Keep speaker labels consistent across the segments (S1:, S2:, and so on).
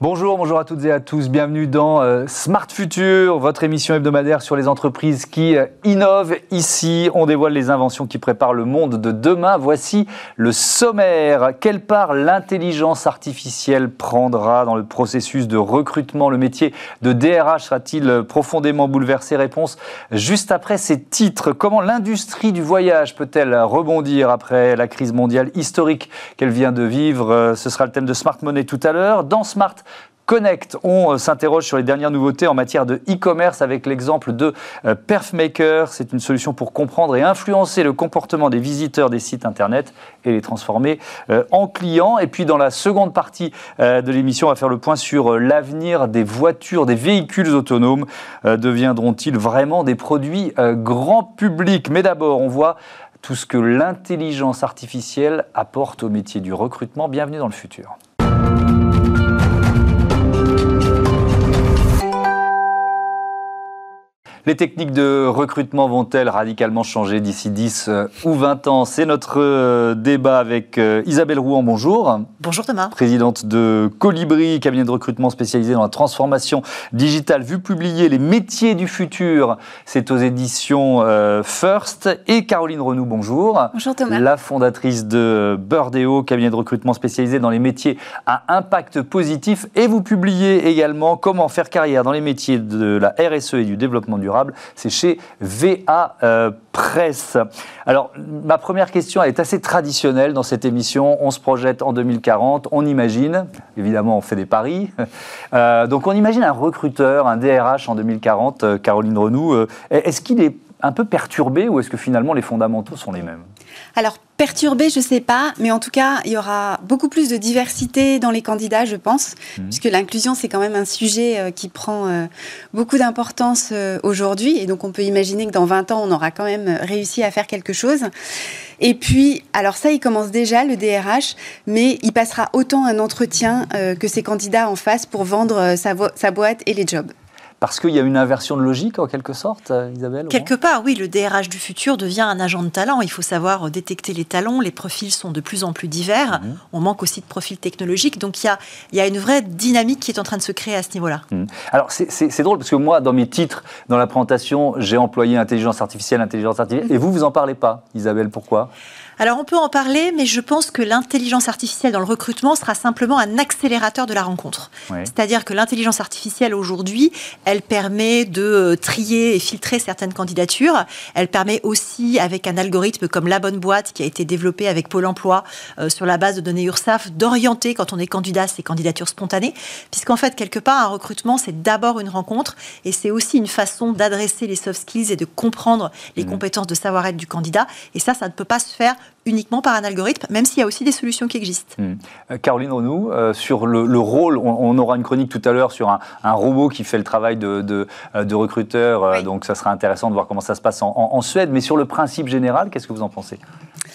S1: Bonjour, bonjour à toutes et à tous. Bienvenue dans euh, Smart Future, votre émission hebdomadaire sur les entreprises qui euh, innovent. Ici, on dévoile les inventions qui préparent le monde de demain. Voici le sommaire. Quelle part l'intelligence artificielle prendra dans le processus de recrutement? Le métier de DRH sera-t-il profondément bouleversé? Réponse juste après ces titres. Comment l'industrie du voyage peut-elle rebondir après la crise mondiale historique qu'elle vient de vivre? Euh, Ce sera le thème de Smart Money tout à l'heure. Dans Smart Connect. On euh, s'interroge sur les dernières nouveautés en matière de e-commerce avec l'exemple de euh, Perfmaker. C'est une solution pour comprendre et influencer le comportement des visiteurs des sites internet et les transformer euh, en clients. Et puis dans la seconde partie de l'émission, on va faire le point sur l'avenir des voitures, des véhicules autonomes. Deviendront-ils vraiment des produits grand public? Mais d'abord, on voit tout ce que l'intelligence artificielle apporte au métier du recrutement. Bienvenue dans le futur. Les techniques de recrutement vont-elles radicalement changer d'ici 10 euh, ou 20 ans? C'est notre euh, débat avec euh, Isabelle Rouen. Bonjour.
S2: Bonjour Thomas.
S1: Présidente de Colibri, cabinet de recrutement spécialisé dans la transformation digitale. Vu publier Les métiers du futur, c'est aux éditions First. Et Caroline Renou, bonjour.
S2: Bonjour Thomas.
S1: La fondatrice de Burdeo, cabinet de recrutement spécialisé dans les métiers à impact positif. Et vous publiez également Comment faire carrière dans les métiers de la RSE et du développement durable c'est chez VA euh, Presse. Alors, ma première question est assez traditionnelle dans cette émission. On se projette en 2040, on imagine, évidemment, on fait des paris. Euh, donc, on imagine un recruteur, un DRH en 2040, euh, Caroline Renou. Est-ce qu'il est un peu perturbé ou est-ce que finalement les fondamentaux sont les mêmes?
S2: Alors, perturbé, je ne sais pas, mais en tout cas, il y aura beaucoup plus de diversité dans les candidats, je pense, mmh. puisque l'inclusion, c'est quand même un sujet euh, qui prend euh, beaucoup d'importance euh, aujourd'hui. Et donc, on peut imaginer que dans 20 ans, on aura quand même réussi à faire quelque chose. Et puis, alors ça, il commence déjà, le DRH, mais il passera autant un entretien que ses candidats en face pour vendre sa boîte et les jobs.
S1: Parce qu'il y a une inversion de logique, en quelque sorte, euh, Isabelle
S2: Quelque part, oui. Le DRH du futur devient un agent de talent. Il faut savoir euh, détecter les talents. Les profils sont de plus en plus divers. Mhm. On manque aussi de profils technologiques. Donc, il y a, il y a une vraie dynamique qui est en train de se créer à ce niveau-là.
S1: Mhm. Alors, c'est drôle parce que moi, dans mes titres, dans la présentation, j'ai employé intelligence artificielle, intelligence artificielle. Mhm. Et vous, vous en parlez pas, Isabelle. Pourquoi?
S2: Alors on peut en parler, mais je pense que l'intelligence artificielle dans le recrutement sera simplement un accélérateur de la rencontre. C'est-à-dire que l'intelligence artificielle aujourd'hui, elle permet de euh, trier et filtrer certaines candidatures. Elle permet aussi, avec un algorithme comme La Bonne Boîte, qui a été développé avec Pôle Emploi euh, sur la base de données URSAF, d'orienter quand on est candidat ces candidatures spontanées. Puisqu'en fait, quelque part, un recrutement, c'est d'abord une rencontre et c'est aussi une façon d'adresser les soft skills et de comprendre les mmh. compétences de savoir-être du candidat. Et ça, ça ne peut pas se faire uniquement par un algorithme, même s'il y a aussi des solutions qui existent. Hmm.
S1: Euh, Caroline Renou, euh, sur le, rôle, on, aura une chronique tout à l'heure sur un, robot qui fait le travail de, de, euh, recruteur, donc ça sera intéressant de voir comment ça se passe en Suède, mais sur le principe général, qu'est-ce que vous en pensez?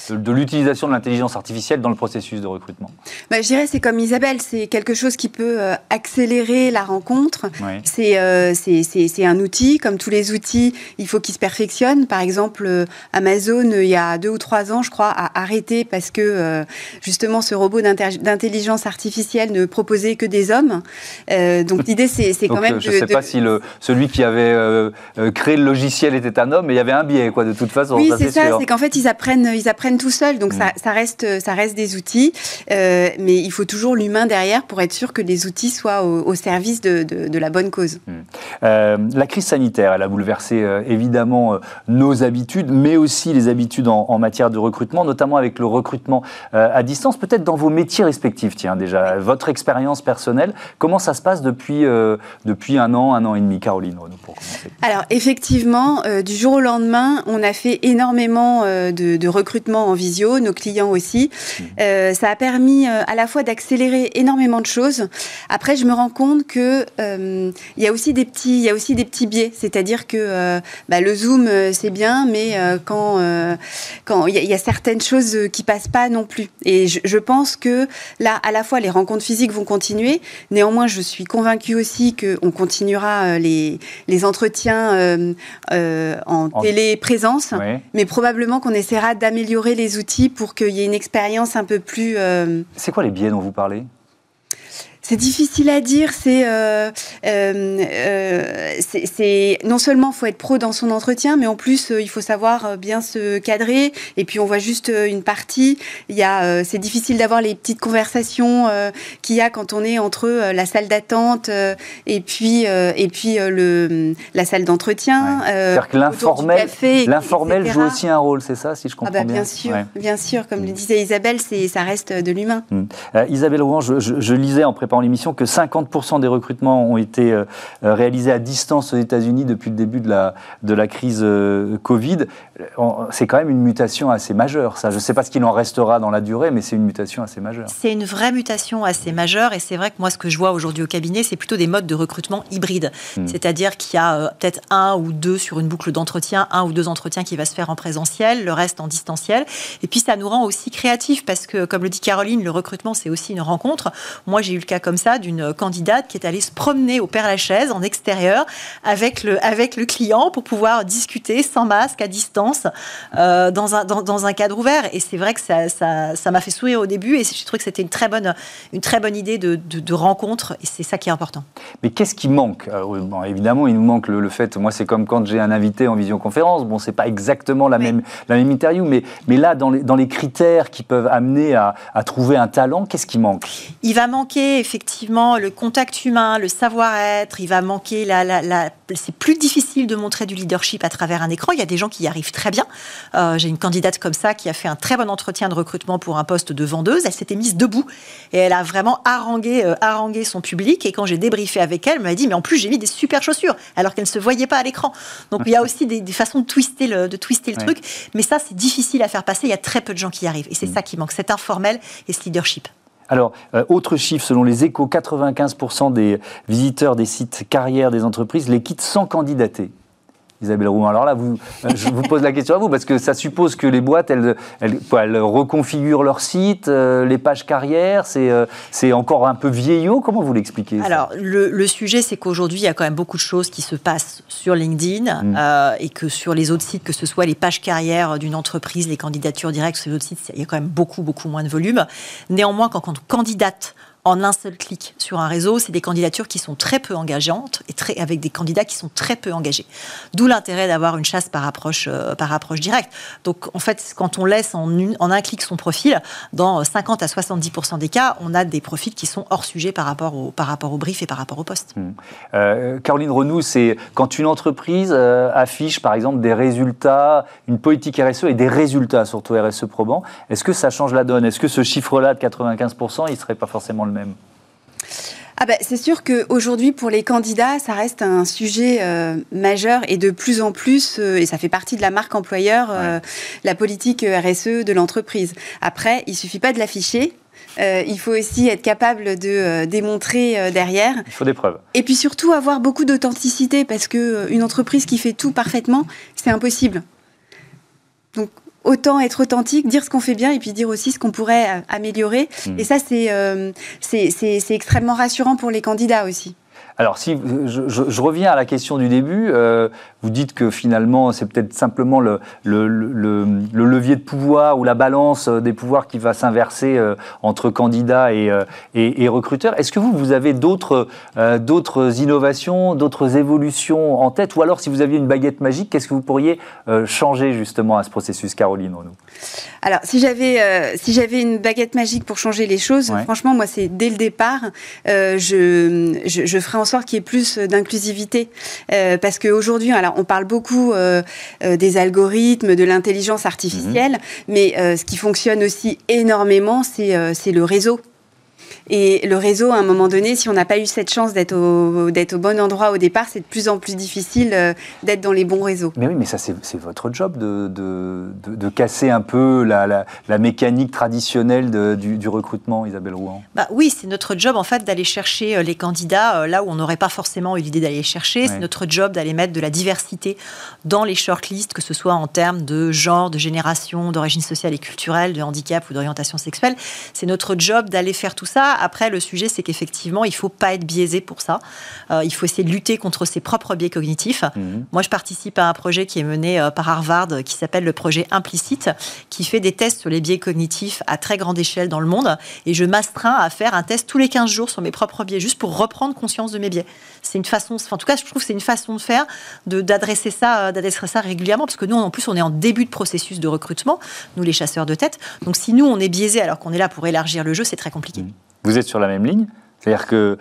S1: De, l'utilisation de l'intelligence artificielle dans le processus de recrutement
S2: bah, Je dirais c'est comme Isabelle, c'est quelque chose qui peut euh, accélérer la rencontre. Euh, c'est, c'est, un outil, comme tous les outils, il faut qu'il se perfectionne. Par exemple, euh, Amazon, il y a deux ou trois ans, je crois, a arrêté parce que justement ce robot d'intelligence artificielle ne proposait que des hommes. donc l'idée, c'est, quand même...
S1: Je ne sais pas si le, celui qui avait créé le logiciel était un homme, mais il y avait un biais, quoi, de toute façon.
S2: Oui, c'est ça, c'est qu'en fait, ils apprennent, ils apprennent tout seul, donc ça, mm. reste, ça reste des outils, euh, mais il faut toujours l'humain derrière pour être sûr que les outils soient au, service de, la bonne cause. Mm.
S1: Euh, la crise sanitaire, elle a bouleversé euh, évidemment nos habitudes, mais aussi les habitudes en, matière de recrutement, notamment avec le recrutement à distance, peut-être dans vos métiers respectifs. Tiens, déjà, votre expérience personnelle, comment ça se passe depuis, depuis un an, un an et demi, Caroline pour commencer
S2: Alors, effectivement, du jour au lendemain, on a fait énormément de, de recrutement en visio, nos clients aussi. Mmh. Euh, ça a permis euh, à la fois d'accélérer énormément de choses. Après, je me rends compte que euh, il y a aussi des petits, il y a aussi des petits biais. C'est-à-dire que bah, le Zoom c'est bien, mais quand quand il y, a certaines choses qui passent pas non plus. Et je, pense que là, à la fois les rencontres physiques vont continuer. Néanmoins, je suis convaincue aussi qu'on continuera les les entretiens en, téléprésence, mais probablement qu'on essaiera d'améliorer les outils pour qu'il y ait une expérience un peu plus...
S1: Euh, C'est quoi les biais dont vous parlez?
S2: C'est difficile à dire. C'est euh, euh, euh c'est non seulement faut être pro dans son entretien, mais en plus il faut savoir bien se cadrer. Et puis on voit juste une partie. Il y a, c'est difficile d'avoir les petites conversations qu'il y a quand on est entre la salle d'attente et puis et puis le la salle d'entretien.
S1: Ouais. C'est-à-dire que l'informel, l'informel joue aussi un rôle, c'est ça, si je comprends ah bah,
S2: bien. Bien sûr, ouais. bien sûr. Comme mm. le disait Isabelle, c'est ça reste de l'humain.
S1: Mm. Isabelle Rouen, je, je, je lisais en préparant en l'émission que 50% des recrutements ont été euh, réalisés à distance aux États-Unis depuis le début de la, de la crise euh, Covid. C'est quand même une mutation assez majeure, ça. Je ne sais pas ce qu'il en restera dans la durée, mais c'est une mutation assez majeure.
S3: C'est une vraie mutation assez majeure, et c'est vrai que moi, ce que je vois aujourd'hui au cabinet, c'est plutôt des modes de recrutement hybrides. Hmm. C'est-à-dire qu'il y a euh, peut-être un ou deux sur une boucle d'entretien, un ou deux entretiens qui va se faire en présentiel, le reste en distanciel. Et puis, ça nous rend aussi créatifs, parce que, comme le dit Caroline, le recrutement, c'est aussi une rencontre. Moi, j'ai eu le cas comme ça d'une candidate qui est allée se promener au Père Lachaise en extérieur avec le, avec le client pour pouvoir discuter sans masque, à distance, euh, dans, un, dans, dans, un cadre ouvert. Et c'est vrai que ça, ça, ça m'a fait sourire au début et j'ai trouvé que c'était une très bonne, une très bonne idée de, de, de rencontre et c'est ça qui est important.
S1: Mais qu'est-ce qui manque bon, Évidemment, il nous manque le, le fait, moi c'est comme quand j'ai un invité en visioconférence, bon, c'est pas exactement la, oui. même, la même interview, mais, mais là, dans les, dans les critères qui peuvent amener à, à trouver un talent, qu'est-ce qui manque?
S3: Il va manquer effectivement le contact humain, le savoir-être, il va manquer la, la, la... c'est plus difficile de montrer du leadership à travers un écran. Il y a des gens qui y arrivent très bien. Euh, J'ai une candidate comme ça qui a fait un très bon entretien de recrutement pour un poste de vendeuse. Elle s'était mise debout et elle a vraiment harangué, euh, harangué son public. Et quand j'ai débriefé avec elle, elle m'a dit mais en plus j'ai mis des super chaussures alors qu'elle ne se voyait pas à l'écran. Donc il y a aussi des, des façons de twister le, de twister le ouais. truc. Mais ça c'est difficile à faire passer. Il y a très peu de gens qui y arrivent et c'est mmh. ça qui manque, cet informel et ce leadership.
S1: Alors, euh, autre chiffre, selon les échos, 95% des visiteurs des sites carrières des entreprises les quittent sans candidater. Isabelle Rouen. Alors là, vous, euh, je vous pose la question à vous, parce que ça suppose que les boîtes, elles, elles, elles reconfigurent leur site, euh, les pages carrières, c'est euh, encore un peu vieillot. Comment vous l'expliquez
S3: Alors, le, le, sujet, c'est qu'aujourd'hui, il y a quand même beaucoup de choses qui se passent sur LinkedIn mmh. euh, et que sur les autres sites, que ce soit les pages carrières d'une entreprise, les candidatures directes sur les autres sites, il y a quand même beaucoup, beaucoup moins de volume. Néanmoins, quand on candidate en un seul clic sur un réseau, c'est des candidatures qui sont très peu engageantes et très, avec des candidats qui sont très peu engagés. D'où l'intérêt d'avoir une chasse par approche, euh, par approche directe. Donc, en fait, quand on laisse en, un clic son profil, dans 50 à 70% des cas, on a des profils qui sont hors sujet par rapport au, par rapport au brief et par rapport au poste.
S1: Mmh. Euh, Caroline Renou, c'est quand une entreprise euh, affiche, par exemple, des résultats, une politique RSE et des résultats, surtout RSE probants, est-ce que ça change la donne? Est-ce que ce chiffre-là de 95%, il ne serait pas forcément le même
S2: ah ben, c'est sûr qu'aujourd'hui, pour les candidats, ça reste un sujet euh, majeur et de plus en plus, euh, et ça fait partie de la marque employeur, euh, ouais. la politique RSE de l'entreprise. Après, il suffit pas de l'afficher. Euh, il faut aussi être capable de euh, démontrer derrière.
S1: Il faut des preuves.
S2: Et puis surtout avoir beaucoup d'authenticité parce que une entreprise qui fait tout parfaitement, c'est impossible. Donc autant être authentique, dire ce qu'on fait bien et puis dire aussi ce qu'on pourrait euh, améliorer. Mmh. Et ça, c'est euh, extrêmement rassurant pour les candidats aussi.
S1: Alors, si je, je, je, reviens à la question du début, euh, vous dites que finalement, c'est peut-être simplement le, le, le, le, levier de pouvoir ou la balance des pouvoirs qui va s'inverser euh, entre candidats et, euh, et, et recruteurs. Est-ce que vous, vous avez d'autres euh, innovations, d'autres évolutions en tête? Ou alors, si vous aviez une baguette magique, qu'est-ce que vous pourriez euh, changer justement à ce processus, Caroline Renaud
S2: Alors, si j'avais euh, si une baguette magique pour changer les choses, ouais. franchement, moi, c'est dès le départ, je, je, je ferai en sorte qu'il y ait plus d'inclusivité. Euh, parce qu'aujourd'hui, alors on parle beaucoup euh, euh, des algorithmes, de l'intelligence artificielle, mmh. mais euh, ce qui fonctionne aussi énormément, c'est euh, le réseau. Et le réseau, à un moment donné, si on n'a pas eu cette chance d'être au, au bon endroit au départ, c'est de plus en plus difficile euh, d'être dans les bons réseaux.
S1: Mais oui, mais ça, c'est votre job de, de, de, de, casser un peu la, la, la mécanique traditionnelle de, du, du, recrutement, Isabelle Rouen.
S3: Bah oui, c'est notre job, en fait, d'aller chercher euh, les candidats euh, là où on n'aurait pas forcément eu l'idée d'aller chercher. Ouais. C'est notre job d'aller mettre de la diversité dans les shortlists, que ce soit en termes de genre, de génération, d'origine sociale et culturelle, de handicap ou d'orientation sexuelle. C'est notre job d'aller faire tout ça après, le sujet, c'est qu'effectivement, il ne faut pas être biaisé pour ça. Euh, il faut essayer de lutter contre ses propres biais cognitifs. Mmh. Moi, je participe à un projet qui est mené euh, par Harvard, qui s'appelle le projet Implicite, qui fait des tests sur les biais cognitifs à très grande échelle dans le monde. Et je m'astreins à faire un test tous les 15 jours sur mes propres biais, juste pour reprendre conscience de mes biais. C'est une façon, en tout cas, je trouve que c'est une façon de faire, d'adresser ça, d'adresser ça régulièrement, parce que nous, en plus, on est en début de processus de recrutement, nous, les chasseurs de tête. Donc, si nous, on est biaisé alors qu'on est là pour élargir le jeu, c'est très compliqué.
S1: Vous êtes sur la même ligne c'est-à-dire qu'il euh,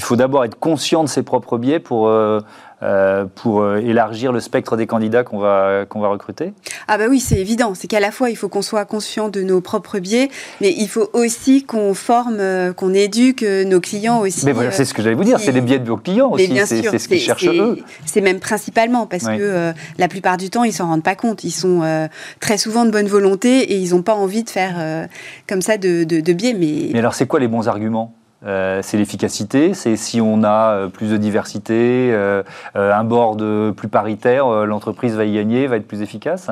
S1: faut d'abord être conscient de ses propres biais pour, euh, euh, pour élargir le spectre des candidats qu'on va, qu'on va recruter
S2: Ah bah oui, c'est évident. C'est qu'à la fois, il faut qu'on soit conscient de nos propres biais, mais il faut aussi qu'on forme, qu'on éduque nos clients aussi.
S1: Mais voilà, c'est ce que j'allais vous dire, c'est les biais de vos clients aussi, c'est ce qu'ils cherchent eux.
S2: C'est même principalement parce que la plupart du temps, ils s'en rendent pas compte. Ils sont très souvent de bonne volonté et ils n'ont pas envie de faire comme ça de, de, de biais. Mais...
S1: mais alors, c'est quoi les bons arguments? Euh, c'est l'efficacité, c'est si on a euh, plus de diversité, euh, un board plus paritaire, l'entreprise va y gagner, va être plus efficace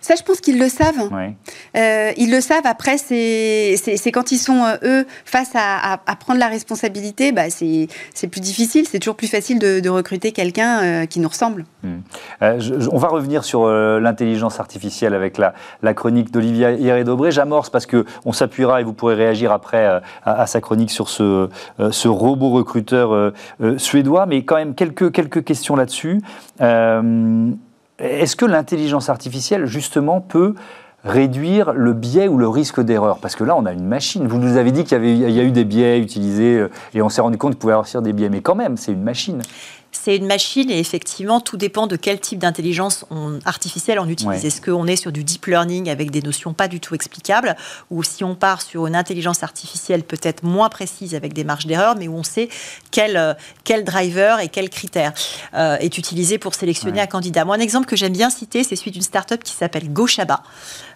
S2: Ça, je pense qu'ils le savent. ils le savent. Après, c'est quand ils sont, eux, face à, prendre la responsabilité, bah, c'est plus difficile. C'est toujours plus facile de, recruter quelqu'un qui nous ressemble.
S1: Hmm. on va revenir sur l'intelligence artificielle avec la, la chronique d'Olivia Hieré-Dobré. J'amorce parce qu'on s'appuiera et vous pourrez réagir après à, à sa chronique sur ce euh, ce, robot recruteur euh, euh, suédois, mais quand même quelques, quelques questions là-dessus. Est-ce que l'intelligence artificielle, justement, peut réduire le biais ou le risque d'erreur? Parce que là, on a une machine. Vous nous avez dit qu'il y, y a eu des biais utilisés et on s'est rendu compte qu'il pouvait y avoir des biais, mais quand même, c'est une machine
S3: c'est une machine et effectivement, tout dépend de quel type d'intelligence artificielle on utilise. Est-ce qu'on est sur du deep learning avec des notions pas du tout explicables ou si on part sur une intelligence artificielle peut-être moins précise avec des marges d'erreur, mais où on sait quel, euh, quel driver et quel critère euh, est utilisé pour sélectionner un candidat. Moi, un exemple que j'aime bien citer, c'est celui d'une startup qui s'appelle GoShaba,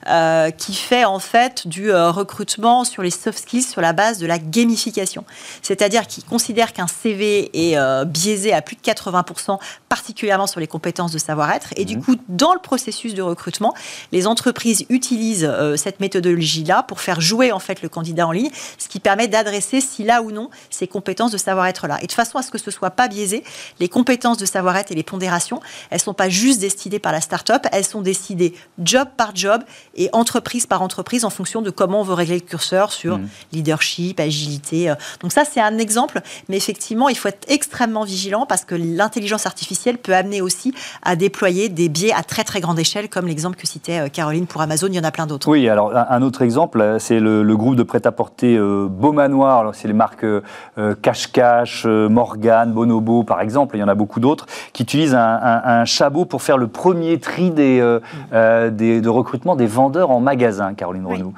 S3: euh, qui fait en fait du recrutement sur les soft skills sur la base de la gamification. C'est-à-dire qu'il considère qu'un CV est biaisé à plus de 80%, particulièrement sur les compétences de savoir-être. Et du mhm. coup, dans le processus de recrutement, les entreprises utilisent euh, cette méthodologie-là pour faire jouer en fait le candidat en ligne, ce qui permet d'adresser si là ou non ces compétences de savoir-être-là. Et de façon à ce que ce soit pas biaisé, les compétences de savoir-être et les pondérations, elles sont pas juste décidées par la start-up, elles sont décidées job par job et entreprise par entreprise en fonction de comment on veut régler le curseur sur mhm. leadership, agilité. Euh. Donc ça, c'est un exemple, mais effectivement, il faut être extrêmement vigilant parce que l'intelligence artificielle peut amener aussi à déployer des biais à très très grande échelle, comme l'exemple que citait euh, Caroline pour Amazon. Il y en a plein d'autres.
S1: Oui, alors un autre exemple, euh, c'est le, groupe de prêt-à-porter euh, Beau Manoir. C'est les marques Cash Cash, Morgan, Bonobo, par exemple. Il y en a beaucoup d'autres qui utilisent un, chabot pour faire le premier tri des, de recrutement des vendeurs en magasin, Caroline Renaud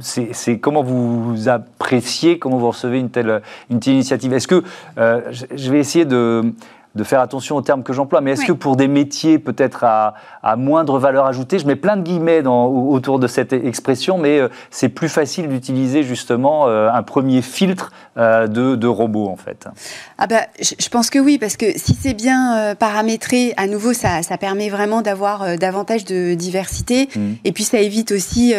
S1: c'est comment vous appréciez, comment vous recevez une telle, initiative. Est-ce que, euh, je vais essayer de, de faire attention aux termes que j'emploie, mais est-ce que pour des métiers peut-être à, moindre valeur ajoutée, je mets plein de guillemets dans, autour de cette expression, mais euh, c'est plus facile d'utiliser justement euh, un premier filtre euh, de, de, robots en fait?
S2: Ah bah, je, pense que oui, parce que si c'est bien paramétré, à nouveau, ça, ça permet vraiment d'avoir davantage de diversité, mmh. et puis ça évite aussi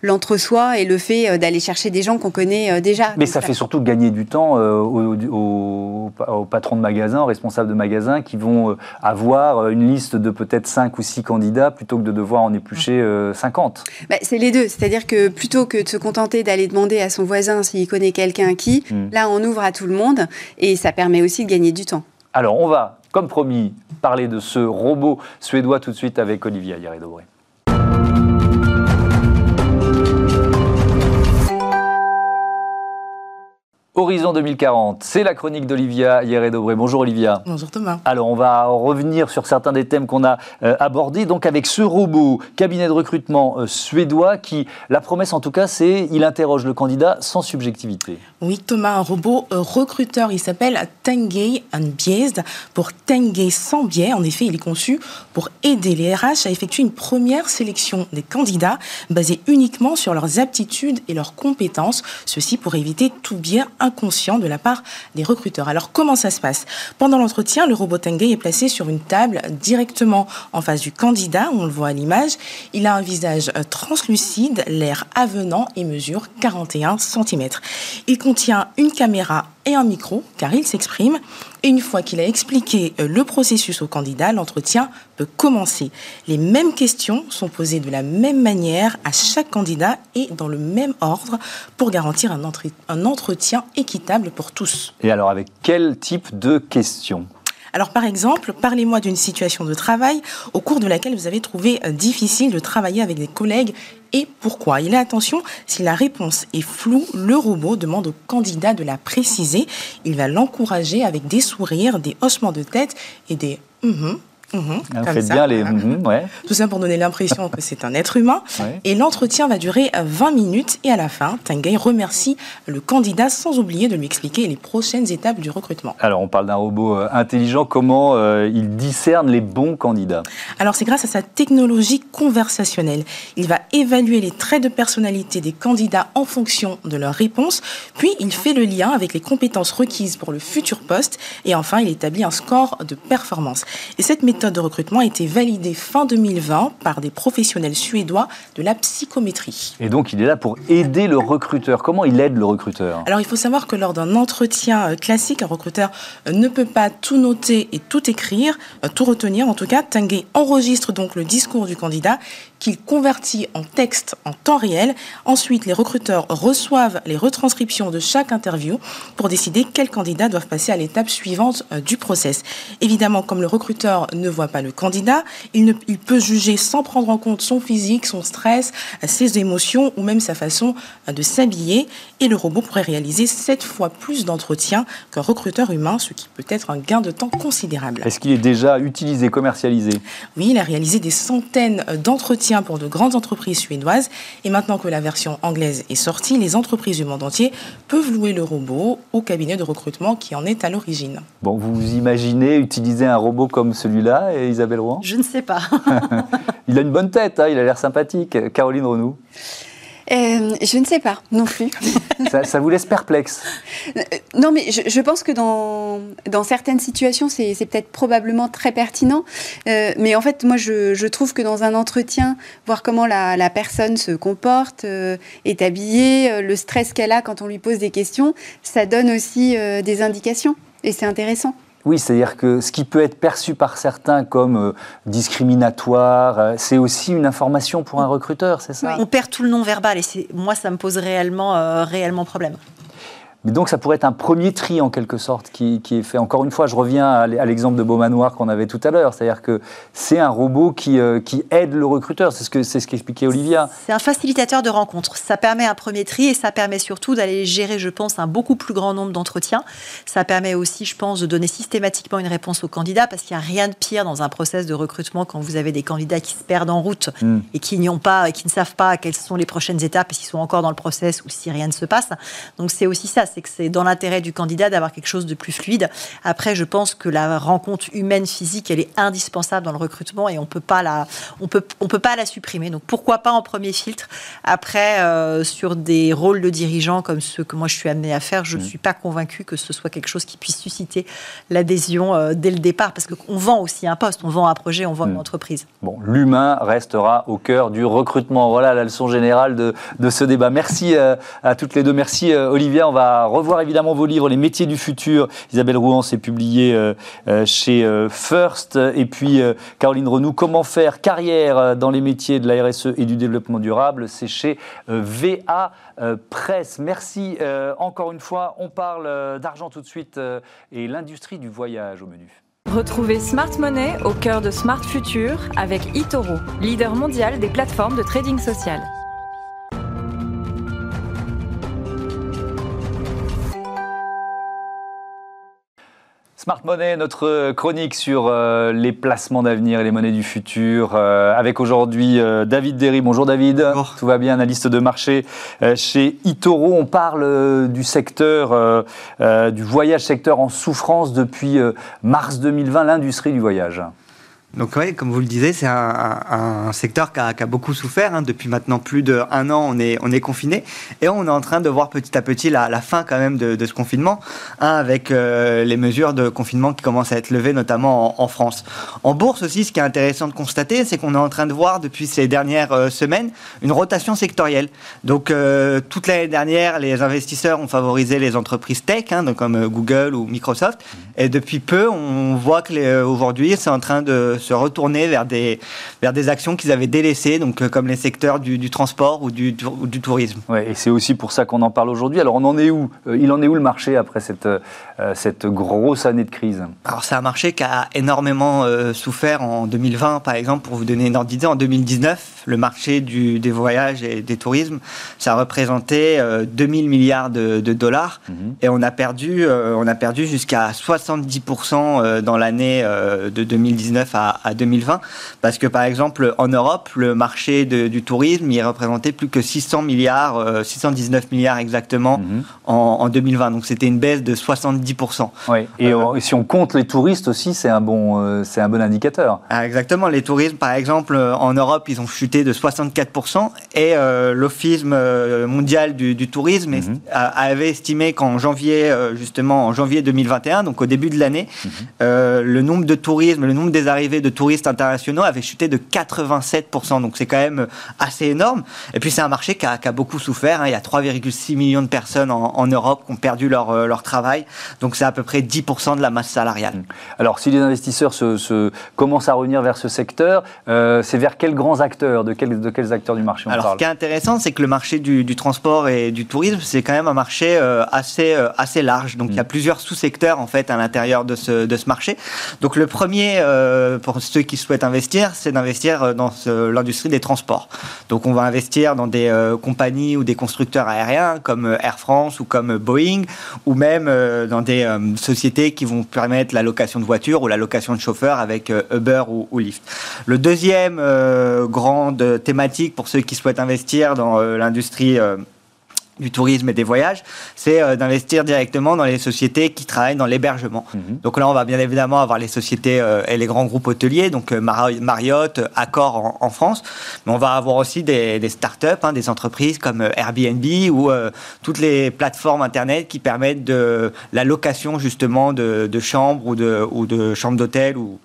S2: l'entre-soi et le fait d'aller chercher des gens qu'on connaît déjà.
S1: Mais ça, fait surtout gagner du temps aux, aux, patrons de magasins, aux responsables de magasins qui vont euh, avoir euh, une liste de peut-être 5 ou 6 candidats plutôt que de devoir en éplucher 50
S2: euh, bah, C'est les deux. C'est-à-dire que plutôt que de se contenter d'aller demander à son voisin s'il connaît quelqu'un qui, hmm. là, on ouvre à tout le monde et ça permet aussi de gagner du temps.
S1: Alors, on va, comme promis, parler de ce robot suédois tout de suite avec Olivia Yaredobré. Horizon 2040, c'est la chronique d'Olivia Hieré-Dobré. Bonjour Olivia.
S4: Bonjour Thomas.
S1: Alors on va revenir sur certains des thèmes qu'on a euh, abordés, donc avec ce robot, cabinet de recrutement euh, suédois, qui, la promesse en tout cas, c'est il interroge le candidat sans subjectivité.
S4: Oui Thomas, un robot euh, recruteur, il s'appelle Tengay Unbiased, pour Tengay sans biais. En effet, il est conçu pour aider les RH à effectuer une première sélection des candidats basée uniquement sur leurs aptitudes et leurs compétences, ceci pour éviter tout biais inconscient de la part des recruteurs. Alors comment ça se passe? Pendant l'entretien, le robot Tenguei est placé sur une table directement en face du candidat, on le voit à l'image. Il a un visage euh, translucide, l'air avenant et mesure 41 cm. Il contient une caméra et un micro, car il s'exprime. Et une fois qu'il a expliqué euh, le processus au candidat, l'entretien peut commencer. Les mêmes questions sont posées de la même manière à chaque candidat et dans le même ordre pour garantir un, entretien équitable pour tous.
S1: Et alors, avec quel type de questions?
S4: Alors par exemple, parlez-moi d'une situation de travail au cours de laquelle vous avez trouvé euh, difficile de travailler avec des collègues et pourquoi. Il a attention, si la réponse est floue, le robot demande au candidat de la préciser. Il va l'encourager avec des sourires, des haussements de tête et des mm
S1: Mhm, bien les. Mhm,
S4: Tout ça pour donner l'impression que c'est un être humain. Et l'entretien va durer 20 minutes. Et à la fin, Tanguy remercie le candidat sans oublier de lui expliquer les prochaines étapes du recrutement.
S1: Alors, on parle d'un robot euh, intelligent. Comment euh, il discerne les bons candidats?
S4: Alors, c'est grâce à sa technologie conversationnelle. Il va évaluer les traits de personnalité des candidats en fonction de leurs réponses. Puis, il fait le lien avec les compétences requises pour le futur poste. Et enfin, il établit un score de performance. Et cette méthode de recrutement a été validée fin 2020 par des professionnels suédois de la psychométrie.
S1: Et donc, il est là pour aider le recruteur. Comment il aide le recruteur?
S4: Alors, il faut savoir que lors d'un entretien euh, classique, un recruteur euh, ne peut pas tout noter et tout écrire, euh, tout retenir. En tout cas, Tanguay enregistre donc le discours du candidat qu'il convertit en texte en temps réel. Ensuite, les recruteurs reçoivent les retranscriptions de chaque interview pour décider quels candidats doivent passer à l'étape suivante du process. Évidemment, comme le recruteur ne voit pas le candidat, il, ne, il peut juger sans prendre en compte son physique, son stress, ses émotions ou même sa façon de s'habiller. Et le robot pourrait réaliser sept fois plus d'entretiens qu'un recruteur humain, ce qui peut être un gain de temps considérable.
S1: Est-ce qu'il est déjà utilisé, commercialisé?
S4: Oui, il a réalisé des centaines d'entretiens pour de grandes entreprises suédoises. Et maintenant que la version anglaise est sortie, les entreprises du monde entier peuvent louer le robot au cabinet de recrutement qui en est à l'origine.
S1: Bon, vous imaginez utiliser un robot comme celui-là Isabelle Rouen?
S3: Je ne sais pas.
S1: il a une bonne tête, hein, il a l'air sympathique. Caroline Renou
S2: euh, je ne sais pas non plus.
S1: ça, vous laisse perplexe
S2: euh, Non, mais je, pense que dans, dans certaines situations, c'est peut-être probablement très pertinent. Euh, mais en fait, moi, je, trouve que dans un entretien, voir comment la, la personne se comporte, est habillée, le stress qu'elle a quand on lui pose des questions, ça donne aussi des indications. Et c'est intéressant.
S1: Oui, c'est-à-dire que ce qui peut être perçu par certains comme euh, discriminatoire, euh, c'est aussi une information pour un recruteur, c'est ça?
S3: On perd tout le non-verbal et moi, ça me pose réellement, euh, réellement problème.
S1: Mais donc ça pourrait être un premier tri en quelque sorte qui, est fait. Encore une fois, je reviens à l'exemple de Beaumanoir qu'on avait tout à l'heure, c'est-à-dire que c'est un robot qui, euh, qui aide le recruteur, c'est ce que c'est ce qu'expliquait Olivia.
S3: C'est un facilitateur de rencontres. Ça permet un premier tri et ça permet surtout d'aller gérer, je pense, un beaucoup plus grand nombre d'entretiens. Ça permet aussi, je pense, de donner systématiquement une réponse aux candidats parce qu'il n'y a rien de pire dans un process de recrutement quand vous avez des candidats qui se perdent en route hmm. et qui n'y ont pas, et qui ne savent pas quelles sont les prochaines étapes et s'ils sont encore dans le process ou si rien ne se passe. Donc c'est aussi ça c'est que c'est dans l'intérêt du candidat d'avoir quelque chose de plus fluide. Après, je pense que la rencontre humaine physique, elle est indispensable dans le recrutement et on peut pas la, on peut, on peut pas la supprimer. Donc pourquoi pas en premier filtre? Après, euh, sur des rôles de dirigeants comme ceux que moi je suis amené à faire, je ne mmh. suis pas convaincu que ce soit quelque chose qui puisse susciter l'adhésion euh, dès le départ, parce qu'on vend aussi un poste, on vend un projet, on vend une mmh. entreprise.
S1: Bon, l'humain restera au cœur du recrutement. Voilà la leçon générale de, de ce débat. Merci euh, à toutes les deux. Merci Olivia. On va revoir évidemment vos livres, Les métiers du futur. Isabelle Rouen, c'est publié euh, euh, chez euh, First. Et puis Caroline Renou, Comment faire carrière dans les métiers de la RSE et du développement durable. C'est chez VA Presse. Merci encore une fois. On parle d'argent tout de suite et l'industrie du voyage au menu.
S5: Retrouvez Smart Money au cœur de Smart Future avec eToro, leader mondial des plateformes de trading social.
S1: Smart Money, notre chronique sur euh, les placements d'avenir et les monnaies du futur, euh, avec aujourd'hui euh, David Derry. Bonjour David, tout va bien, analyste de marché chez Itoro. On parle du secteur, du voyage secteur en souffrance depuis mars 2020, l'industrie du voyage.
S6: Donc oui, comme vous le disiez, c'est un, secteur qui a, beaucoup souffert. Hein. Depuis maintenant plus d'un an, on est, on est confiné. Et on est en train de voir petit à petit la, fin quand même de, ce confinement, hein, avec euh, les mesures de confinement qui commencent à être levées, notamment en, France. En bourse aussi, ce qui est intéressant de constater, c'est qu'on est en train de voir depuis ces dernières euh, semaines une rotation sectorielle. Donc euh, toute l'année dernière, les investisseurs ont favorisé les entreprises tech, hein, donc comme Google ou Microsoft. Et depuis peu, on voit que aujourd'hui, c'est en train de se retourner vers des, vers des actions qu'ils avaient délaissées, donc euh, comme les secteurs du, transport ou du, du tourisme.
S1: Ouais, et c'est aussi pour ça qu'on en parle aujourd'hui. Alors on en est où euh, Il en est où le marché après cette, euh, cette grosse année de crise?
S6: Alors c'est un marché qui a énormément souffert en 2020, par exemple, pour vous donner une ordre d'idée. En 2019, le marché du, des voyages et des tourismes, ça représentait 2000 milliards de, dollars, mhm. et on a perdu, on a perdu jusqu'à 70% dans l'année de 2019 à à, 2020, parce que par exemple en Europe, le marché du tourisme, il représentait plus que 600 milliards, 619 euh, milliards exactement mhm. en, 2020. Donc c'était une baisse de 70%.
S1: Oui. Euh, et, si on compte les touristes aussi, c'est un bon, euh, c'est un bon indicateur.
S6: Ah, exactement. Les tourismes, par exemple, en Europe, ils ont chuté de 64%, et l'Office mondial du, tourisme mhm. avait estimé qu'en janvier, justement en janvier 2021, donc au début de l'année, mhm. le nombre de tourisme, le nombre des arrivées de touristes internationaux avait chuté de 87%. Donc c'est quand même assez énorme. Et puis c'est un marché qui a, beaucoup souffert. Hein. Il y a 3,6 millions de personnes en, Europe qui ont perdu leur, euh, leur travail. Donc c'est à peu près 10% de la masse salariale. Mmh.
S1: Alors si les investisseurs se, commencent à revenir vers ce secteur, euh, c'est vers quels grands acteurs de quels, de quels acteurs du marché on
S6: Alors
S1: parle
S6: ce qui est intéressant, c'est que le marché du, transport et du tourisme, c'est quand même un marché euh, assez, assez large. Donc il y a mmh. plusieurs sous-secteurs en fait à l'intérieur de ce, de ce marché. Donc le premier, pour ceux qui souhaitent investir, c'est d'investir euh, dans l'industrie des transports. Donc on va investir dans des euh, compagnies ou des constructeurs aériens comme euh, Air France ou comme Boeing, ou même dans des sociétés qui vont permettre la location de voitures ou la location de chauffeurs avec Uber ou, ou Lyft. Le deuxième grande thématique pour ceux qui souhaitent investir dans l'industrie du tourisme et des voyages, c'est euh, d'investir directement dans les sociétés qui travaillent dans l'hébergement. Mhm. Donc là, on va bien évidemment avoir les sociétés euh, et les grands groupes hôteliers, donc euh, Marriott, Accor en, France, mais on va avoir aussi des, des startups, hein, des entreprises comme Airbnb ou toutes les plateformes Internet qui permettent de la location justement de, de chambres ou de, ou de chambres d'hôtel ou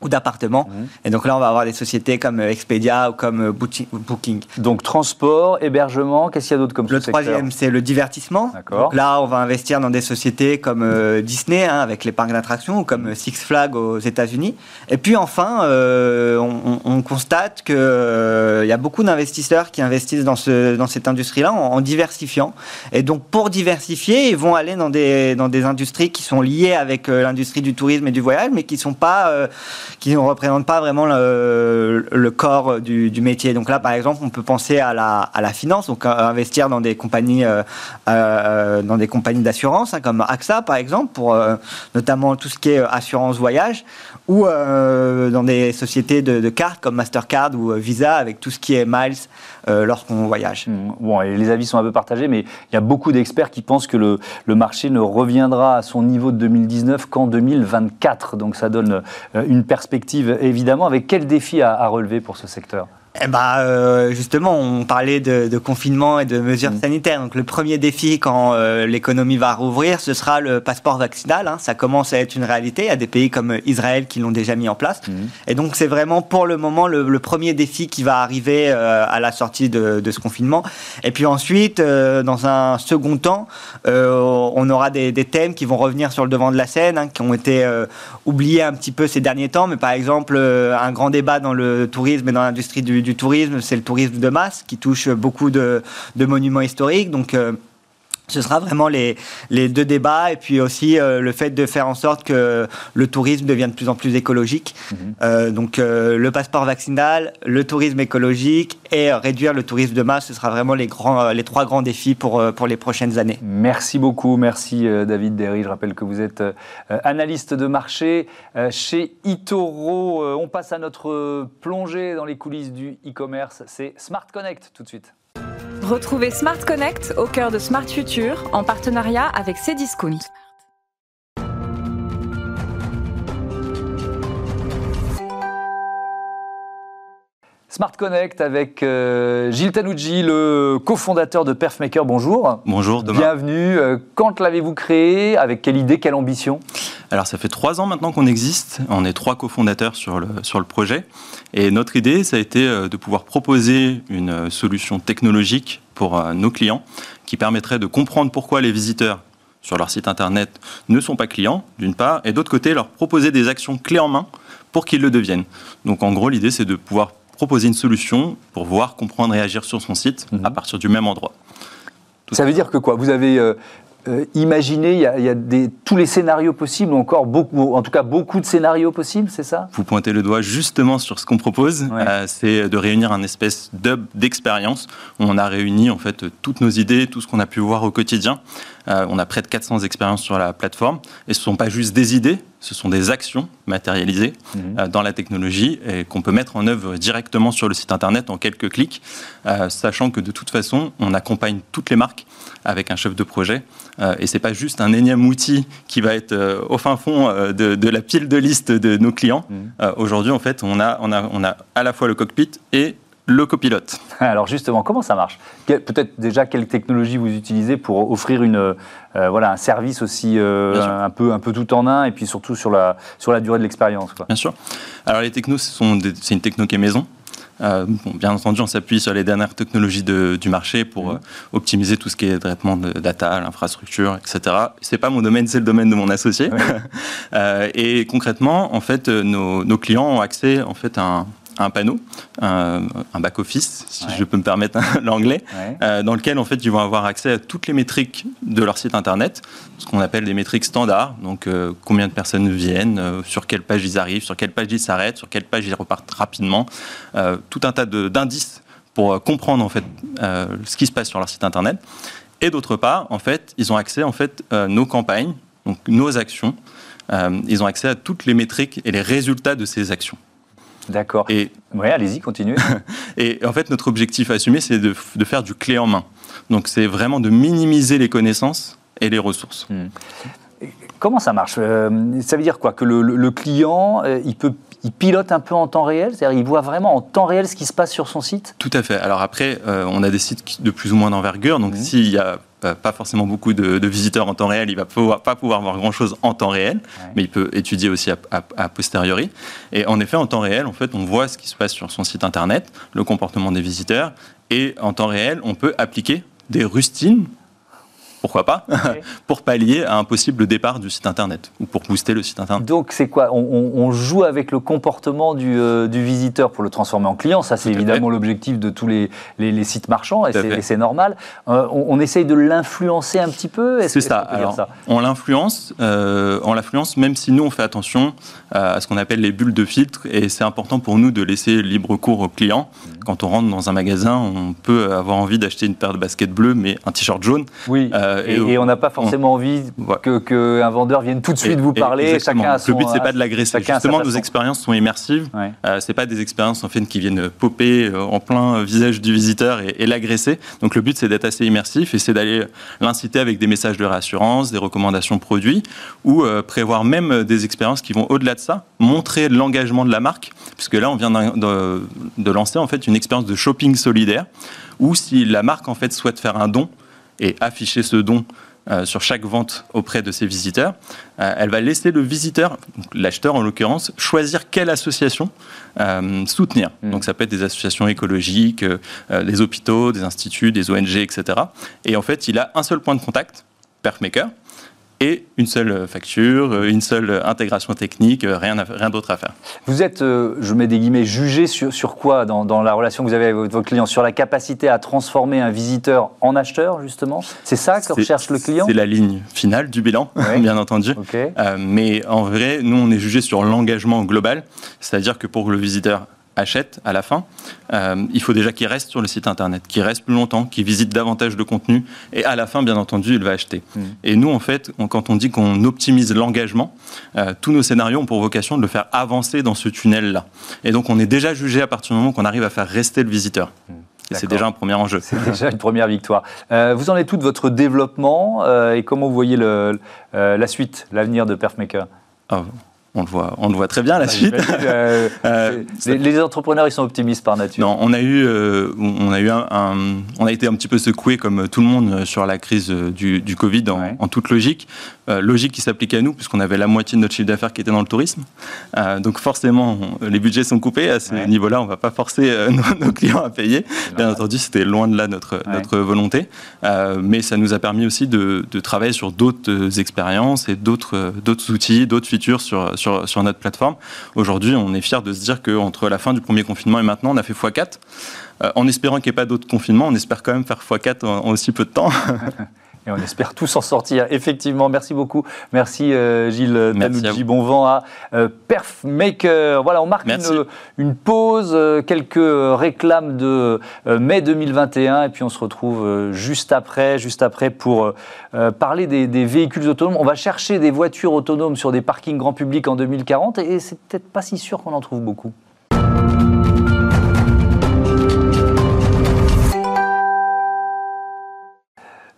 S6: ou d'appartements. Mhm. Et donc là, on va avoir des sociétés comme euh, Expedia ou comme euh, Booking.
S1: Donc transport, hébergement, qu'est-ce qu'il y a d'autre comme
S6: Le troisième, c'est le divertissement. Donc là, on va investir dans des sociétés comme euh, Disney, hein, avec les parcs d'attractions, ou comme Six Flags aux États-Unis. Et puis enfin, on, constate qu'il y a beaucoup d'investisseurs qui investissent dans, ce, dans cette industrie-là en, diversifiant. Et donc pour diversifier, ils vont aller dans des, dans des industries qui sont liées avec l'industrie du tourisme et du voyage, mais qui ne sont pas qui ne représentent pas vraiment le, corps du, métier. Donc là, par exemple, on peut penser à la, finance, donc investir dans des compagnies, euh, euh, d'assurance, hein, comme AXA, par exemple, pour euh, notamment tout ce qui est assurance voyage, ou dans des sociétés de, cartes comme Mastercard ou Visa, avec tout ce qui est miles lorsqu'on voyage.
S1: Mmh. Bon, les avis sont un peu partagés, mais il y a beaucoup d'experts qui pensent que le, le marché ne reviendra à son niveau de 2019 qu'en 2024. Donc ça donne une perspective, évidemment. Avec quel défi à, relever pour ce secteur?
S6: Eh ben, euh, justement, on parlait de, confinement et de mesures mm. sanitaires. Donc, le premier défi quand euh, l'économie va rouvrir, ce sera le passeport vaccinal. Hein. Ça commence à être une réalité. Il y a des pays comme Israël qui l'ont déjà mis en place. Mm. Et donc, c'est vraiment pour le moment le, premier défi qui va arriver euh, à la sortie de, ce confinement. Et puis ensuite, dans un second temps, on aura des, thèmes qui vont revenir sur le devant de la scène, hein, qui ont été oubliés un petit peu ces derniers temps. Mais par exemple, un grand débat dans le tourisme et dans l'industrie du du tourisme, c'est le tourisme de masse qui touche beaucoup de, monuments historiques. Donc, euh, ce sera vraiment les, les, deux débats et puis aussi euh, le fait de faire en sorte que le tourisme devienne de plus en plus écologique. Mhm. Euh, donc le passeport vaccinal, le tourisme écologique et réduire le tourisme de masse, ce sera vraiment les, grands, les trois grands défis pour, pour les prochaines années.
S1: Merci beaucoup, merci David Derry. Je rappelle que vous êtes analyste de marché chez Itoro. on passe à notre plongée dans les coulisses du e-commerce. C'est Smart Connect tout de suite.
S5: Retrouvez Smart Connect au cœur de Smart Future en partenariat avec Cdiscount.
S1: Smart Connect avec euh, Gilles Tanucci, le cofondateur de Perfmaker. Bonjour.
S7: Bonjour, Thomas.
S1: Bienvenue. Euh, quand l'avez-vous créé? Avec quelle idée, quelle ambition?
S7: Alors, ça fait trois ans maintenant qu'on existe. On est trois cofondateurs sur le, sur le projet. Et notre idée, ça a été euh, de pouvoir proposer une solution technologique pour nos clients qui permettrait de comprendre pourquoi les visiteurs sur leur site internet ne sont pas clients, d'une part, et d'autre côté, leur proposer des actions clés en main pour qu'ils le deviennent. Donc, en gros, l'idée, c'est de pouvoir proposer une solution pour voir, comprendre et agir sur son site mhm. à partir du même endroit.
S1: ça veut dire que quoi? Vous avez euh, euh, imaginé, il y a, des, tous les scénarios possibles, encore beaucoup, en tout cas beaucoup de scénarios possibles, c'est ça?
S7: Vous pointez le doigt justement sur ce qu'on propose, euh, c'est de réunir un espèce d'hub d'expérience où on a réuni en fait toutes nos idées, tout ce qu'on a pu voir au quotidien. On a près de 400 expériences sur la plateforme et ce ne sont pas juste des idées, ce sont des actions matérialisées mhm. euh, dans la technologie et qu'on peut mettre en œuvre directement sur le site internet en quelques clics, euh, sachant que de toute façon, on accompagne toutes les marques avec un chef de projet euh, et c'est pas juste un énième outil qui va être au fin fond de, la pile de liste de nos clients. Mhm. Aujourd'hui, en fait, on a, on, a, on a à la fois le cockpit et le copilote.
S1: Alors justement, comment ça marche? Peut-être déjà quelle technologie vous utilisez pour offrir une, euh, voilà, un service aussi euh, un, peu, un peu tout en un et puis surtout sur la, sur la durée de l'expérience.
S7: Bien sûr. Alors les technos, c'est une techno qui est maison. Euh, bien entendu, on s'appuie sur les dernières technologies du marché pour mmh. optimiser tout ce qui est traitement de data, l'infrastructure, etc. C'est pas mon domaine, c'est le domaine de mon associé. et concrètement, en fait, nos, nos, clients ont accès en fait à un, un panneau, un, back-office, si je peux me permettre l'anglais, euh, dans lequel en fait ils vont avoir accès à toutes les métriques de leur site internet, ce qu'on appelle des métriques standards, donc euh, combien de personnes viennent, euh, sur quelle page ils arrivent, sur quelle page ils s'arrêtent, sur quelle page ils repartent rapidement, tout un tas d'indices pour comprendre en fait ce qui se passe sur leur site internet. Et d'autre part, en fait, ils ont accès en fait nos campagnes, donc nos actions. ils ont accès à toutes les métriques et les résultats de ces actions.
S1: D'accord. Et ouais, allez-y, continuez.
S7: et en fait, notre objectif assumé, c'est de, faire du clé en main. Donc, c'est vraiment de minimiser les connaissances et les ressources. Hmm.
S1: Comment ça marche? Euh, Ça veut dire quoi? Que le, client, euh, il peut il pilote un peu en temps réel C'est-à-dire il voit vraiment en temps réel ce qui se passe sur son site
S7: Tout à fait. Alors après, euh, on a des sites de plus ou moins d'envergure. Donc hmm. s'il y a pas forcément beaucoup de, visiteurs en temps réel, il va pouvoir, pas pouvoir voir grand-chose en temps réel, mais il peut étudier aussi à, posteriori. Et en effet, en temps réel, en fait, on voit ce qui se passe sur son site internet, le comportement des visiteurs, et en temps réel, on peut appliquer des rustines pourquoi pas, pour pallier à un possible départ du site internet ou pour booster le site internet.
S1: Donc c'est quoi? On, joue avec le comportement euh, du, visiteur pour le transformer en client. Ça, c'est évidemment l'objectif de tous les, les, sites marchands et c'est normal. Euh, on, essaye de l'influencer un petit peu?
S7: C'est ça. Alors, On l'influence, euh, on l'influence même si nous on fait attention à ce qu'on appelle les bulles de filtre et c'est important pour nous de laisser libre cours aux clients. Mmh. Quand on rentre dans un magasin, on peut avoir envie d'acheter une paire de baskets bleues mais un t-shirt jaune.
S1: Oui. Euh, et, on n'a pas forcément envie qu'un vendeur vienne tout de suite vous parler.
S7: Chacun le but, c'est pas de l'agresser. Justement, nos expériences sont immersives. Ouais. Euh, c'est pas des expériences en fait qui viennent popper euh, en plein visage du visiteur et, l'agresser. Donc le but, c'est d'être assez immersif et c'est d'aller l'inciter avec des messages de réassurance, des recommandations produits ou prévoir même des expériences qui vont au-delà de ça, montrer l'engagement de la marque, puisque là, on vient de, de lancer en fait une expérience de shopping solidaire où si la marque en fait souhaite faire un don, et afficher ce don euh, sur chaque vente auprès de ses visiteurs, euh, elle va laisser le visiteur, l'acheteur en l'occurrence, choisir quelle association euh, soutenir. Hmm. Donc ça peut être des associations écologiques, des hôpitaux, des instituts, des ONG, etc. Et en fait, il a un seul point de contact, Perfmaker, et une seule facture, euh, une seule intégration technique, euh, rien, rien d'autre à faire.
S1: Vous êtes, euh, je mets des guillemets, jugé sur, sur quoi dans, dans, la relation que vous avez avec votre client Sur la capacité à transformer un visiteur en acheteur, justement? C'est ça que recherche le client?
S7: C'est la ligne finale du bilan, bien entendu. mais en vrai, nous, on est jugé sur l'engagement global, c'est-à-dire que pour le visiteur achète à la fin, euh, il faut déjà qu'il reste sur le site internet, qu'il reste plus longtemps, qu'il visite davantage de contenu, et à la fin, bien entendu, il va acheter. Mm. Et nous, en fait, quand on dit qu'on optimise l'engagement, euh, tous nos scénarios ont pour vocation de le faire avancer dans ce tunnel-là. Et donc, on est déjà jugé à partir du moment qu'on arrive à faire rester le visiteur. Mm. c'est déjà un premier enjeu.
S1: C'est déjà une première victoire. Euh, vous en êtes tout de votre développement et comment vous voyez le, la suite, l'avenir de Perfmaker
S7: ah, on le voit, on le voit très bien la bah, suite.
S1: les, entrepreneurs, ils sont optimistes par nature.
S7: Non, on a eu, on a eu un, on a été un petit peu secoué comme tout le monde sur la crise du, du Covid en, toute logique. logique qui s'applique à nous puisqu'on avait la moitié de notre chiffre d'affaires qui était dans le tourisme. donc forcément, les budgets sont coupés à ce niveau-là. On ne va pas forcer nos, clients à payer. Bien entendu, c'était loin de là notre notre volonté, mais ça nous a permis aussi de, de travailler sur d'autres expériences et d'autres d'autres outils, d'autres features sur, sur, sur notre plateforme. Aujourd'hui, on est fier de se dire qu'entre la fin du premier confinement et maintenant, on a fait x4. Euh, en espérant qu'il n'y ait pas d'autres confinements, on espère quand même faire x4 en, en aussi peu de temps.
S1: Et on espère tous en sortir. Effectivement, merci beaucoup. Merci euh, Gilles Tanouji. Bon vent à euh, Perfmaker. Voilà, on marque une, pause, euh, quelques réclames de mai 2021 et puis on se retrouve juste après, juste après pour parler des, des, véhicules autonomes. On va chercher des voitures autonomes sur des parkings grand public en 2040 et c'est peut-être pas si sûr qu'on en trouve beaucoup.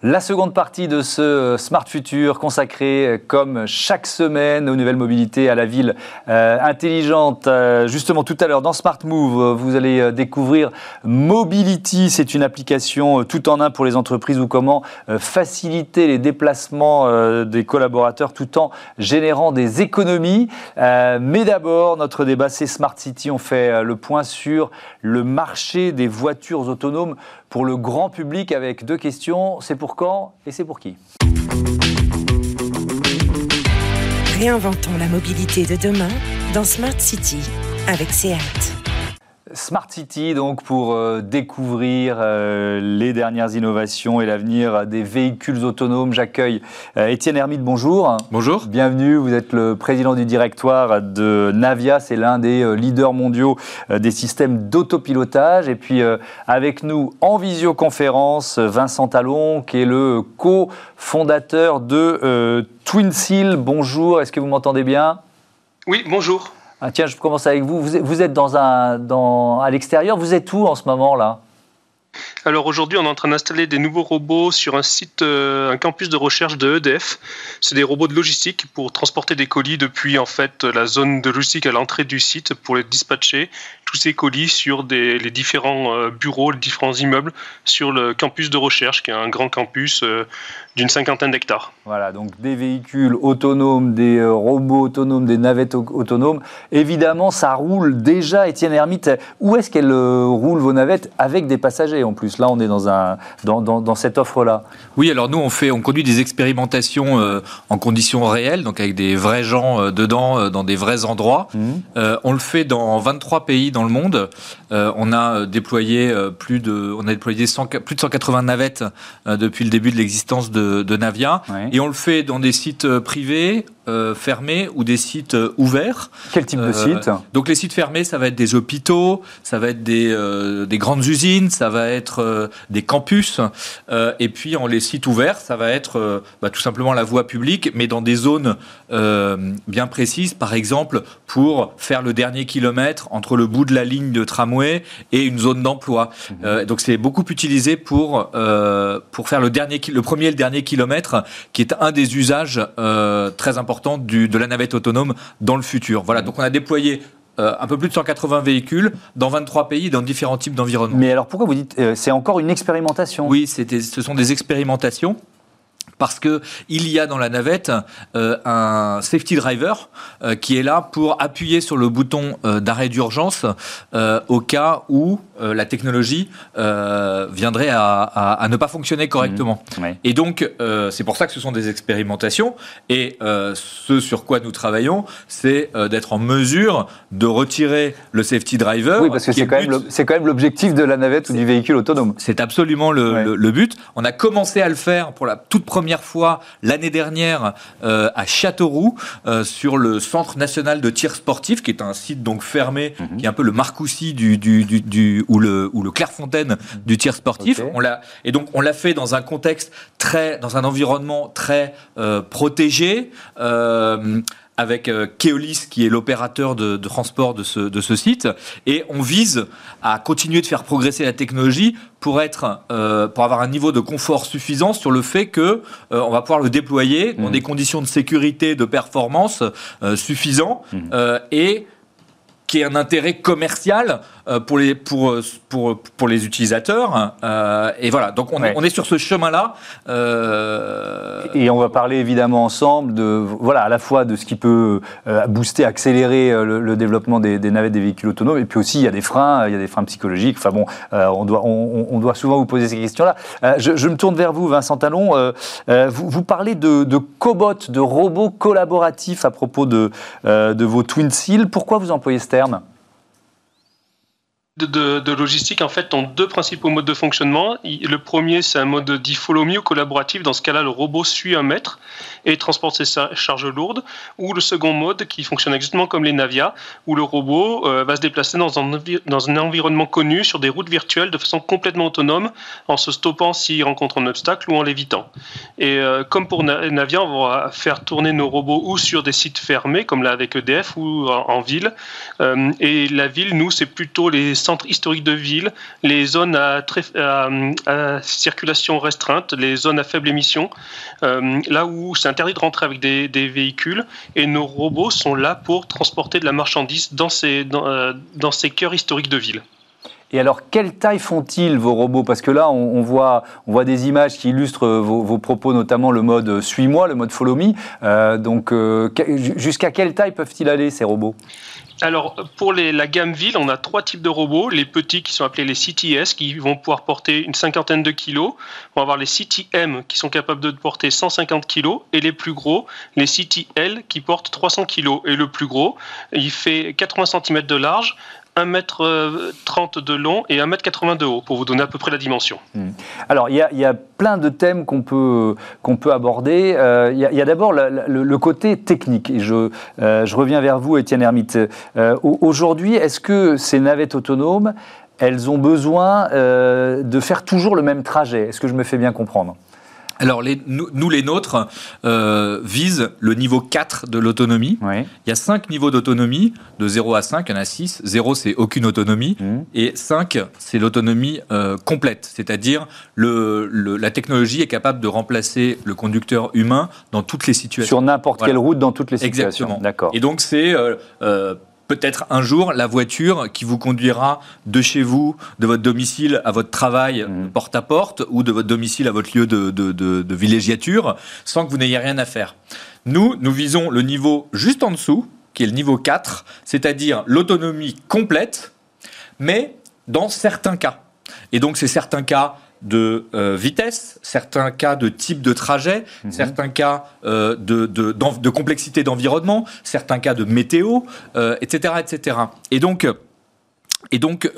S1: La seconde partie de ce Smart Future consacrée comme chaque semaine aux nouvelles mobilités, à la ville euh, intelligente. Euh, justement tout à l'heure dans Smart Move, vous allez euh, découvrir Mobility. C'est une application tout en un pour les entreprises ou comment faciliter les déplacements des collaborateurs tout en générant des économies. mais d'abord, notre débat c'est Smart City. On fait le point sur le marché des voitures autonomes pour le grand public avec deux questions. C'est pour quand et c'est pour qui?
S8: Réinventons la mobilité de demain dans Smart City avec SEAT.
S1: Smart City, donc pour euh, découvrir euh, les dernières innovations et l'avenir des véhicules autonomes. J'accueille euh, Étienne Hermite, bonjour.
S9: Bonjour.
S1: Bienvenue, vous êtes le président du directoire de Navia, c'est l'un des leaders mondiaux des systèmes d'autopilotage. Et puis avec nous en visioconférence, Vincent Talon, qui est le co-fondateur de Twin Seal. Bonjour, est-ce que vous m'entendez bien?
S10: Oui, bonjour.
S1: Ah, tiens, je commence avec vous. Vous êtes à l'extérieur. Vous êtes où en ce moment là
S10: alors aujourd'hui, on est en train d'installer des nouveaux robots sur un site, euh, un campus de recherche de EDF. C'est des robots de logistique pour transporter des colis depuis en fait la zone de logistique à l'entrée du site pour les dispatcher tous ces colis sur les différents euh, bureaux, les différents immeubles sur le campus de recherche, qui est un grand campus euh, d'une cinquantaine d'hectares.
S1: Voilà, donc des véhicules autonomes, des euh, robots autonomes, des navettes autonomes. Évidemment, ça roule déjà, Étienne Hermite. Où est-ce qu'elles roulent vos navettes avec des passagers en plus? Là, on est dans, un, dans, dans, cette offre-là.
S9: Oui, alors nous, on, fait, on conduit des expérimentations en conditions réelles, donc avec des vrais gens dedans, dans des vrais endroits. Mmh. on le fait dans 23 pays dans le monde. Euh, on a déployé euh, plus de, on a déployé plus de 180 navettes euh, depuis le début de l'existence de, Navia, et on le fait dans des sites privés, fermés ou des sites ouverts.
S1: Quel type de site
S9: Donc les sites fermés, ça va être des hôpitaux, ça va être des, des grandes usines, ça va être des campus, et puis en les sites ouverts, ça va être bah, tout simplement la voie publique, mais dans des zones bien précises, par exemple pour faire le dernier kilomètre entre le bout de la ligne de tramway et une zone d'emploi. Euh, donc c'est beaucoup utilisé pour, euh, pour faire le, dernier, le premier et le dernier kilomètre, qui est un des usages euh, très importants du, de la navette autonome dans le futur. Voilà, donc on a déployé un peu plus de 180 véhicules dans 23 pays, dans différents types d'environnements.
S1: Mais alors pourquoi vous dites c'est encore une expérimentation?
S9: Oui, ce sont des expérimentations parce que il y a dans la navette euh, un safety driver euh, qui est là pour appuyer sur le bouton euh, d'arrêt d'urgence au cas où la technologie viendrait à, ne pas fonctionner correctement. Mmh. Et donc c'est pour ça que ce sont des expérimentations et ce sur quoi nous travaillons, c'est d'être en mesure de retirer le safety driver.
S1: Oui, parce que c'est quand, quand, même l'objectif de la navette ou du véhicule autonome.
S9: C'est absolument le but. On a commencé à le faire pour la toute première fois l'année dernière euh, à Châteauroux euh, sur le Centre national de tir sportif, qui est un site donc fermé, mhm. qui est un peu le Marcoussis du, du, du, ou le ou le Clairefontaine du tir sportif. On l'a et donc on l'a fait dans un contexte très, dans un environnement très euh, protégé avec Keolis, qui est l'opérateur de, transport de ce, de ce site. Et on vise à continuer de faire progresser la technologie pour être, pour avoir un niveau de confort suffisant sur le fait que on va pouvoir le déployer dans mmh. des conditions de sécurité, de performance suffisants mmh. et qui ait un intérêt commercial euh, pour les, pour, pour, pour les utilisateurs. Euh, et voilà, donc on, est, on est sur ce chemin-là.
S1: Euh, et on va parler évidemment ensemble de, voilà, à la fois de ce qui peut booster, accélérer le, développement des, navettes des véhicules autonomes, et puis aussi il y a des freins, il y a des freins psychologiques. Enfin bon, on, doit, on, doit souvent vous poser ces questions-là. Je, me tourne vers vous, Vincent Talon. Vous, vous, parlez de, de cobots, de robots collaboratifs à propos de, de vos Twin Seal. Pourquoi vous employez ce terme?
S10: De, logistique en fait ont deux principaux modes de fonctionnement. Le premier, c'est un mode dit follow me ou collaboratif. Dans ce cas-là, le robot suit un maître et transporte ses charges lourdes. Ou le second mode, qui fonctionne exactement comme les Navia, où le robot euh, va se déplacer dans un, dans un environnement connu sur des routes virtuelles de façon complètement autonome, en se stoppant s'il rencontre un obstacle ou en l'évitant. Et euh, comme pour Navia, on va faire tourner nos robots ou sur des sites fermés, comme là avec EDF, ou en, ville. Euh, et la ville, nous, c'est plutôt les centres historiques de ville, les zones à, circulation restreinte, les zones à faible émission, euh, là où c'est interdit de rentrer avec des, véhicules, et nos robots sont là pour transporter de la marchandise dans ces, dans, euh, ces cœurs historiques de ville.
S1: Et alors, quelle taille font-ils vos robots? Parce que là, on, voit, on voit des images qui illustrent vos, propos, notamment le mode Suis-moi, le mode Follow Me. Euh, donc, jusqu'à quelle taille peuvent-ils aller, ces robots?
S10: Alors, pour la gamme ville, on a trois types de robots. Les petits qui sont appelés les CTS, qui vont pouvoir porter une cinquantaine de kilos. On va avoir les CTM, qui sont capables de porter 150 kilos. Et les plus gros, les CTL, qui portent 300 kilos. Et le plus gros, il fait 80 cm de large, 1m30 euh, de long et 1m80 de haut, pour vous donner à peu près la dimension.
S1: Hmm. Alors, il y, a plein de thèmes qu'on peut, qu'on peut aborder. Euh, il y a, d'abord le, côté technique. Et je, euh, je reviens vers vous, Étienne Hermite. Aujourd'hui, est-ce que ces navettes autonomes, elles ont besoin de faire toujours le même trajet? Est-ce que je me fais bien comprendre?
S9: Alors, les, nous, les nôtres, euh, visent le niveau 4 de l'autonomie. Il y a 5 niveaux d'autonomie, de 0 à 5, il y en a 6. 0, c'est aucune autonomie. Mmh. Et 5, c'est l'autonomie euh, complète. C'est-à-dire, le, la technologie est capable de remplacer le conducteur humain dans toutes les situations.
S1: Sur n'importe quelle route, dans toutes les situations.
S9: Exactement. D'accord. Et donc, c'est... Euh, peut-être un jour la voiture qui vous conduira de chez vous, de votre domicile à votre travail mmh. porte à porte ou de votre domicile à votre lieu de, villégiature sans que vous n'ayez rien à faire. Nous, nous visons le niveau juste en dessous, qui est le niveau 4, c'est-à-dire l'autonomie complète, mais dans certains cas. Et donc, c'est certains cas de euh, vitesse, certains cas de type de trajet, mhm. certains cas euh, de, de, complexité d'environnement, certains cas de météo, etc., euh, etc. Et donc, et donc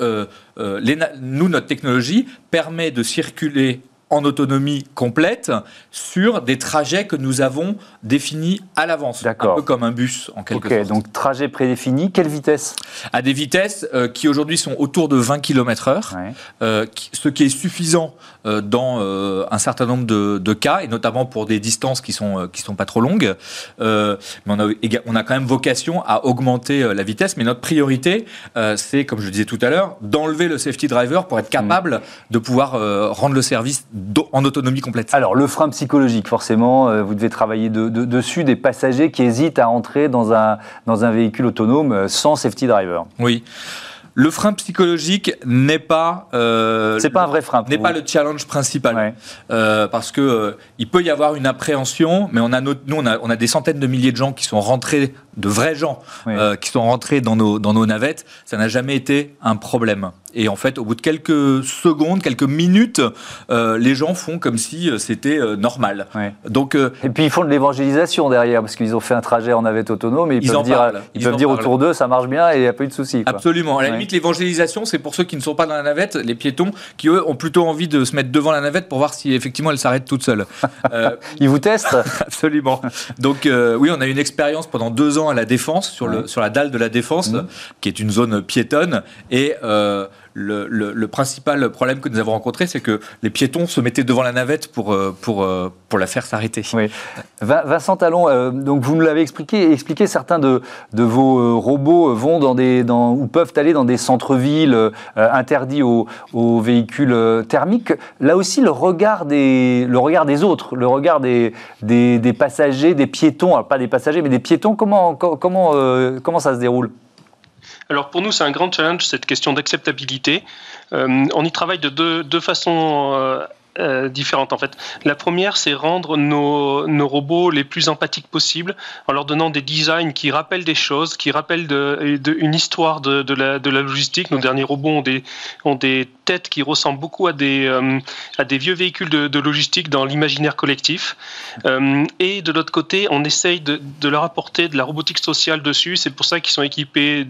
S9: nous, notre technologie permet de circuler en autonomie complète sur des trajets que nous avons définis à l'avance. Un peu comme un bus, en quelque sorte.
S1: donc trajet prédéfini, quelle vitesse?
S9: À des vitesses euh, qui aujourd'hui sont autour de 20 km/h, euh, ce qui est suffisant euh, dans un certain nombre de, cas, et notamment pour des distances qui sont, qui sont pas trop longues. mais on a, on a quand même vocation à augmenter la vitesse, mais notre priorité, c'est, comme je le disais tout à l'heure, d'enlever le safety driver pour être capable de pouvoir rendre le service en autonomie complète.
S1: Alors, le frein psychologique, forcément, euh, vous devez travailler dessus, des passagers qui hésitent à entrer dans un, dans un véhicule autonome euh, sans safety driver.
S9: Oui. Le frein psychologique n'est pas.
S1: Euh, c'est pas un vrai frein.
S9: N'est pas le challenge principal, euh, parce que il peut y avoir une appréhension, mais on a nous on a, on a des centaines de milliers de gens qui sont rentrés, de vrais gens, qui sont rentrés dans nos dans nos navettes. Ça n'a jamais été un problème. Et en fait, au bout de quelques secondes, quelques minutes, euh, les gens font comme si euh, c'était euh, normal.
S1: Donc, et puis ils font de l'évangélisation derrière, parce qu'ils ont fait un trajet en navette autonome et ils, peuvent dire, ils, peuvent dire autour d'eux, ça marche bien et il n'y a pas eu de souci.
S9: Absolument. À la limite, l'évangélisation, c'est pour ceux qui ne sont pas dans la navette, les piétons, qui eux ont plutôt envie de se mettre devant la navette pour voir si effectivement elle s'arrête toute seule.
S1: ils vous testent
S9: Absolument. Donc oui, on a eu une expérience pendant deux ans à la Défense, sur, le, sur la dalle de la Défense, mmh. qui est une zone piétonne. Et le, principal problème que nous avons rencontré, c'est que les piétons se mettaient devant la navette pour, pour, pour la faire s'arrêter.
S1: Oui. Vincent Talon, donc vous nous l'avez expliqué, expliqué, certains de, vos robots vont dans des, dans, ou peuvent aller dans des centres-villes interdits aux, aux, véhicules thermiques. Là aussi, le regard des, le regard des autres, le regard des, des, des passagers, des piétons, alors pas des passagers, mais des piétons, comment, comment, comment ça se déroule?
S10: Alors pour nous, c'est un grand challenge, cette question d'acceptabilité. Euh, on y travaille de deux, deux façons euh, euh, différentes en fait. La première, c'est rendre nos, nos, robots les plus empathiques possibles en leur donnant des designs qui rappellent des choses, qui rappellent une histoire de, de, la, de la logistique. Nos derniers robots ont des, ont des têtes qui ressemblent beaucoup à des, euh, à des vieux véhicules de, logistique dans l'imaginaire collectif. Euh, et de l'autre côté, on essaye de, de, leur apporter de la robotique sociale dessus. C'est pour ça qu'ils sont équipés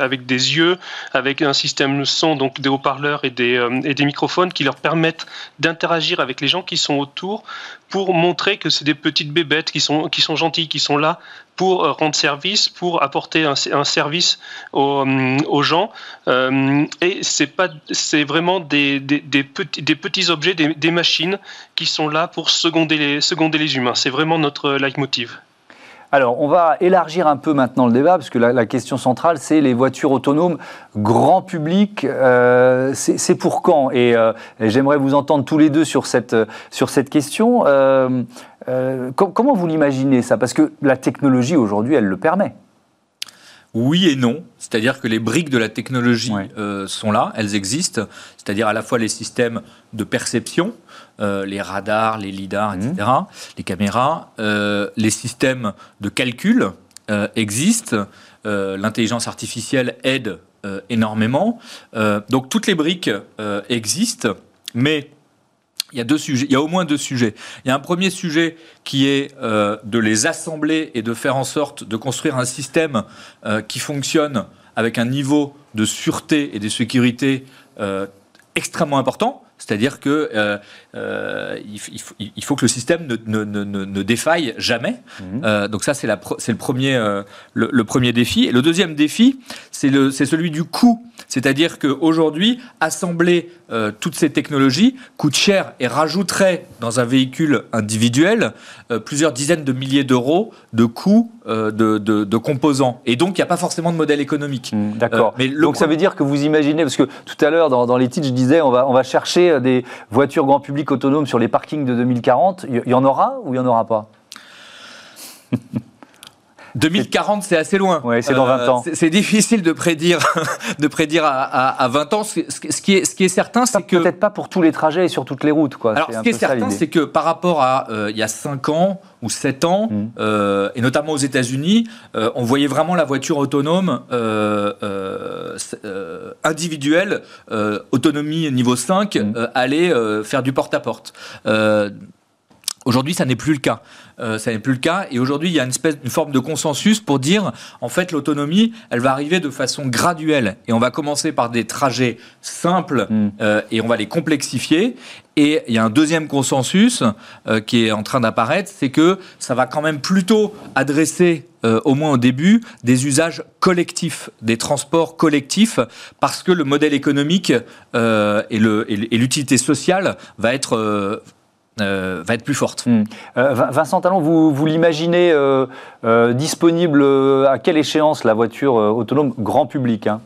S10: avec des yeux, avec un système son, donc des haut-parleurs et des, et des microphones qui leur permettent d'interagir avec les gens qui sont autour pour montrer que c'est des petites bébêtes qui sont, qui sont gentilles, qui sont là pour euh, rendre service, pour apporter un, service aux, aux gens. Euh, et c'est pas, c'est vraiment des, des, petits, des petits objets, des, machines qui sont là pour seconder les, seconder les humains. C'est vraiment notre leitmotiv.
S1: Alors, on va élargir un peu maintenant le débat, parce que la, question centrale, c'est les voitures autonomes grand public. Euh, c'est pour quand? Et, j'aimerais vous entendre tous les deux sur cette, sur cette question. Comment vous l'imaginez ça? Parce que la technologie aujourd'hui, elle le permet.
S9: Oui et non. C'est-à-dire que les briques de la technologie sont là, elles existent. C'est-à-dire à la fois les systèmes de perception, euh, les radars, les lidars, etc., mhm. les caméras, euh, les systèmes de calcul euh, existent. L'intelligence artificielle aide énormément. donc toutes les briques existent, mais il y a deux sujets. Il y a au moins deux sujets. Il y a un premier sujet qui est de les assembler et de faire en sorte de construire un système qui fonctionne avec un niveau de sûreté et de sécurité extrêmement important. C'est-à-dire que euh, euh, il, faut que le système ne, ne, ne, ne défaille jamais. Mhm. Euh, donc ça, c'est le premier, le, le, premier défi. Et le deuxième défi, c'est celui du coût. C'est-à-dire qu'aujourd'hui, assembler toutes ces technologies coûte cher et rajouterait dans un véhicule individuel plusieurs dizaines de milliers d'euros de coûts de, de, de, composants. Et donc, il n'y a pas forcément de modèle économique.
S1: Mhm, d'accord. mais donc ça veut dire que vous imaginez, parce que tout à l'heure, dans, dans les titres, je disais, on va, on va chercher euh, des voitures grand public autonomes sur les parkings de 2040, il y en aura ou il n'y en aura pas?
S9: 2040, c'est assez loin.
S1: Oui, c'est dans 20 euh, ans.
S9: c'est difficile de prédire, de prédire à, 20 ans. Ce, qui, est, ce qui est certain, c'est que.
S1: Peut-être pas pour tous les trajets et sur toutes les routes. Quoi.
S9: Alors, ce qui est certain, c'est que par rapport à euh, il y a 5 ans ou 7 ans, mm. et notamment aux États-Unis, on voyait vraiment la voiture autonome individuelle, autonomie niveau 5, mm. aller faire du porte-à-porte. Aujourd'hui, ça n'est plus le cas. Euh, ça n'est plus le cas. Et aujourd'hui, il y a une espèce, une forme de consensus pour dire, en fait, l'autonomie, elle va arriver de façon graduelle. Et on va commencer par des trajets simples mm. euh, et on va les complexifier. Et il y a un deuxième consensus euh, qui est en train d'apparaître, c'est que ça va quand même plutôt adresser au moins au début, des usages collectifs, des transports collectifs, parce que le modèle économique et l'utilité sociale va être euh, va être plus forte. Hmm.
S1: Euh, Vincent Talon, vous, vous l'imaginez euh, disponible à quelle échéance la voiture autonome grand public hein?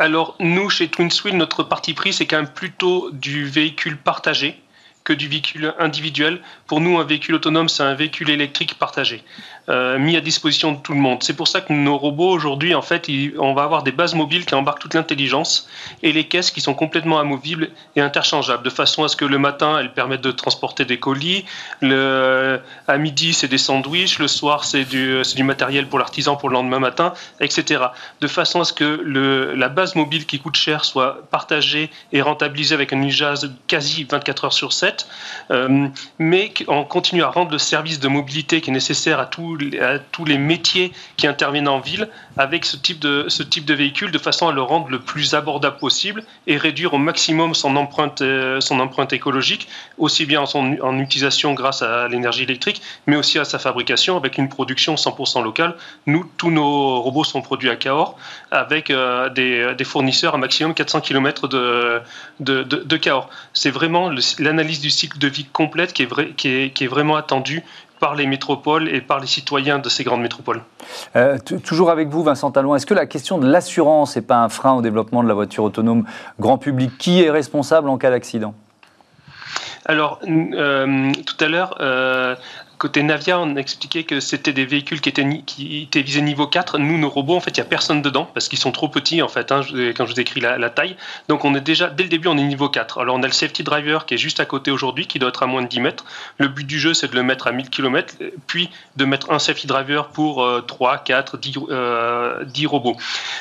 S10: Alors nous, chez TwinSwheel, notre parti pris, c'est quand même plutôt du véhicule partagé que du véhicule individuel. Pour nous, un véhicule autonome, c'est un véhicule électrique partagé. Euh, mis à disposition de tout le monde. C'est pour ça que nos robots aujourd'hui, en fait, on va avoir des bases mobiles qui embarquent toute l'intelligence et les caisses qui sont complètement amovibles et interchangeables, de façon à ce que le matin, elles permettent de transporter des colis, le, à midi, c'est des sandwichs, le soir, c'est du, matériel pour l'artisan pour le lendemain matin, etc. De façon à ce que la base mobile qui coûte cher soit partagée et rentabilisée avec un usage quasi 24 heures sur 7, euh, mais on continue à rendre le service de mobilité qui est nécessaire à tous les, tous les métiers qui interviennent en ville avec ce type, de, véhicule de façon à le rendre le plus abordable possible et réduire au maximum son empreinte, euh, écologique, aussi bien en, utilisation grâce à l'énergie électrique, mais aussi à sa fabrication avec une production 100% locale. Nous, tous nos robots sont produits à Cahors avec euh, des, fournisseurs à maximum 400 km de, de, Cahors. C'est vraiment l'analyse du cycle de vie complète qui est vraiment attendue par les métropoles et par les citoyens de ces grandes métropoles.
S1: Euh, toujours avec vous, Vincent Talon, est-ce que la question de l'assurance n'est pas un frein au développement de la voiture autonome grand public? Qui est responsable en cas d'accident?
S10: Alors, euh, tout à l'heure, euh, Côté Navia, on expliquait que c'était des véhicules qui étaient, qui étaient visés niveau 4. Nous, nos robots, en fait, il n'y a personne dedans parce qu'ils sont trop petits, en fait, hein, quand je vous écris la, la, taille. Donc, on est déjà, dès le début, on est niveau 4. Alors, on a le safety driver qui est juste à côté aujourd'hui, qui doit être à moins de 10 mètres. Le but du jeu, c'est de le mettre à 1000 km, puis de mettre un safety driver pour 3, 4, 10, euh, 10 robots.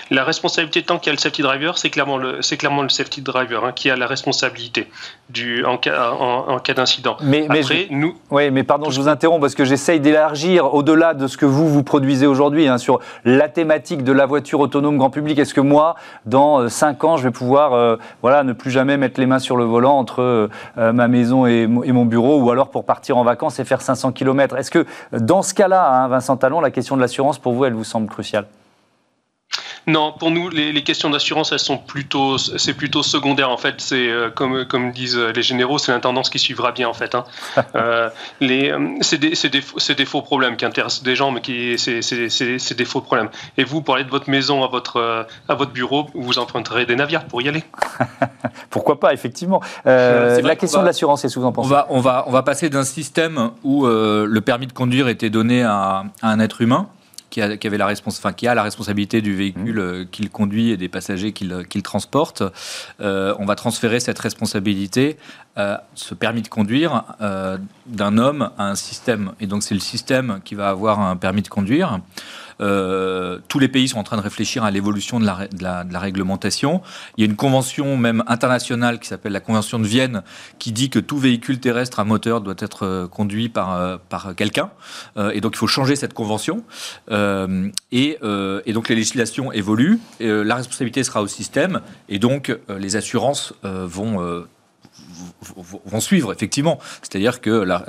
S10: La responsabilité, tant qu'il y a le safety driver, c'est clairement le, c'est clairement le safety driver hein, qui a la responsabilité du, en cas, en, en cas d'incident.
S1: Mais, mais Après, nous. Oui, mais pardon, je vous interromps parce que j'essaye d'élargir au-delà de ce que vous, vous produisez aujourd'hui hein, sur la thématique de la voiture autonome grand public. Est-ce que moi, dans 5 ans, je vais pouvoir euh, voilà, ne plus jamais mettre les mains sur le volant entre euh, ma maison et, et, mon bureau ou alors pour partir en vacances et faire 500 km Est-ce que dans ce cas-là, hein, Vincent Talon, la question de l'assurance, pour vous, elle vous semble cruciale?
S10: Non, pour nous, les, les questions d'assurance, elles sont plutôt, c'est plutôt secondaire en fait. C'est euh, comme comme disent les généraux, c'est l'intendance qui suivra bien en fait. Hein. euh, les, c'est des, des, des, faux problèmes qui intéressent des gens, mais qui c'est des faux problèmes. Et vous, pour aller de votre maison à votre à votre bureau, vous emprunterez des navires pour y aller.
S1: Pourquoi pas, effectivement. Euh, la question va, de l'assurance, est souvent pensée.
S9: On va on va on va passer d'un système où euh, le permis de conduire était donné à, à un être humain qui, a, qui, avait la enfin, qui a la responsabilité du véhicule mmh. qu'il conduit et des passagers qu'il qu transporte. Euh, on va transférer cette responsabilité, euh, ce permis de conduire, euh, d'un homme à un système. Et donc c'est le système qui va avoir un permis de conduire. Euh, tous les pays sont en train de réfléchir à l'évolution de la, réglementation. Il y a une convention même internationale qui s'appelle la Convention de Vienne qui dit que tout véhicule terrestre à moteur doit être euh, conduit par, euh, par quelqu'un. Et donc il faut changer cette convention. Et, donc les législations évoluent. La responsabilité sera au système. Et donc les assurances vont vont suivre effectivement. C'est-à-dire que la,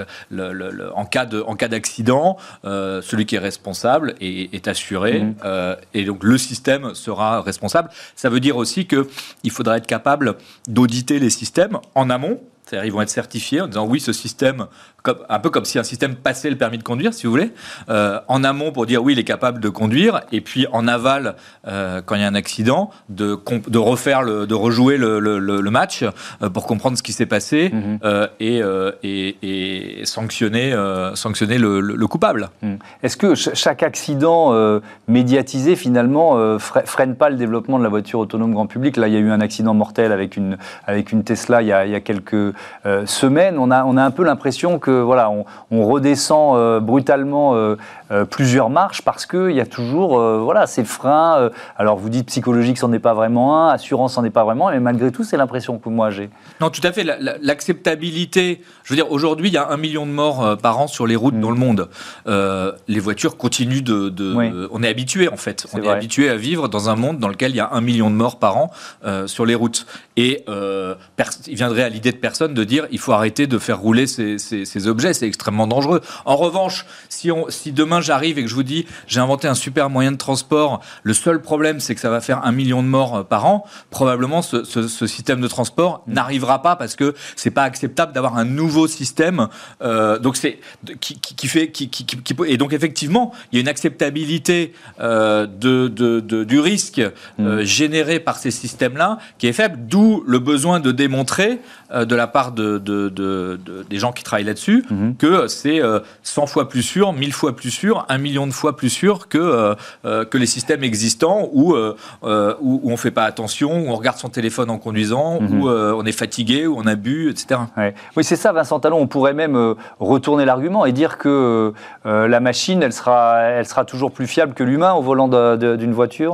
S9: en cas de en cas d'accident, euh, celui qui est responsable est, est assuré mmh. euh, et donc le système sera responsable. Ça veut dire aussi que il faudra être capable d'auditer les systèmes en amont. C'est-à-dire ils vont être certifiés en disant oui ce système comme, un peu comme si un système passait le permis de conduire, si vous voulez, euh, en amont pour dire oui, il est capable de conduire, et puis en aval, euh, quand il y a un accident, de, de refaire, le, de rejouer le, le, le match euh, pour comprendre ce qui s'est passé -hmm. et, et, et, sanctionner, sanctionner le, coupable.
S1: Mm. Est-ce que ch chaque accident médiatisé, finalement, freine pas le développement de la voiture autonome grand public? Là, il y a eu un accident mortel avec une, avec une Tesla il y a, il y a quelques semaines. On a, on a un peu l'impression que voilà, on, redescend euh, brutalement euh, plusieurs marches parce qu'il y a toujours euh, voilà, ces freins. Euh, alors vous dites psychologique, c'en est pas vraiment un, assurance, c'en est pas vraiment, mais malgré tout, c'est l'impression que moi j'ai.
S9: Non, tout à fait. L'acceptabilité, la, je veux dire, aujourd'hui, il y a un million de morts par an sur les routes mmh. dans le monde. les voitures continuent de. de oui. on est habitué en fait. Est on vrai. est habitué à vivre dans un monde dans lequel il y a un million de morts par an sur les routes. Et il viendrait à l'idée de personne de dire il faut arrêter de faire rouler ces, ces, ces objets, c'est extrêmement dangereux. En revanche, si, on, si demain j'arrive et que je vous dis j'ai inventé un super moyen de transport, le seul problème c'est que ça va faire un million de morts par an, probablement ce, ce, ce système de transport n'arrivera pas parce que c'est pas acceptable d'avoir un nouveau système. Euh, donc c'est qui, qui, qui, fait qui, qui, qui, et donc effectivement il y a une acceptabilité euh, de, de, de, du risque euh, généré par ces systèmes-là qui est faible, d'où le besoin de démontrer euh, de la part de, des gens qui travaillent là-dessus mmh. que c'est 100 fois plus sûr, 1000 fois plus sûr sûr, un million de fois plus sûr que, euh, euh, que les systèmes existants où, euh, où, où on ne fait pas attention, où on regarde son téléphone en conduisant, mm -hmm. où on est fatigué, où on a bu, etc.
S1: Ouais. Oui, c'est ça, Vincent Talon. On pourrait même retourner l'argument et dire que la machine, elle sera, elle sera toujours plus fiable que l'humain au volant d'une voiture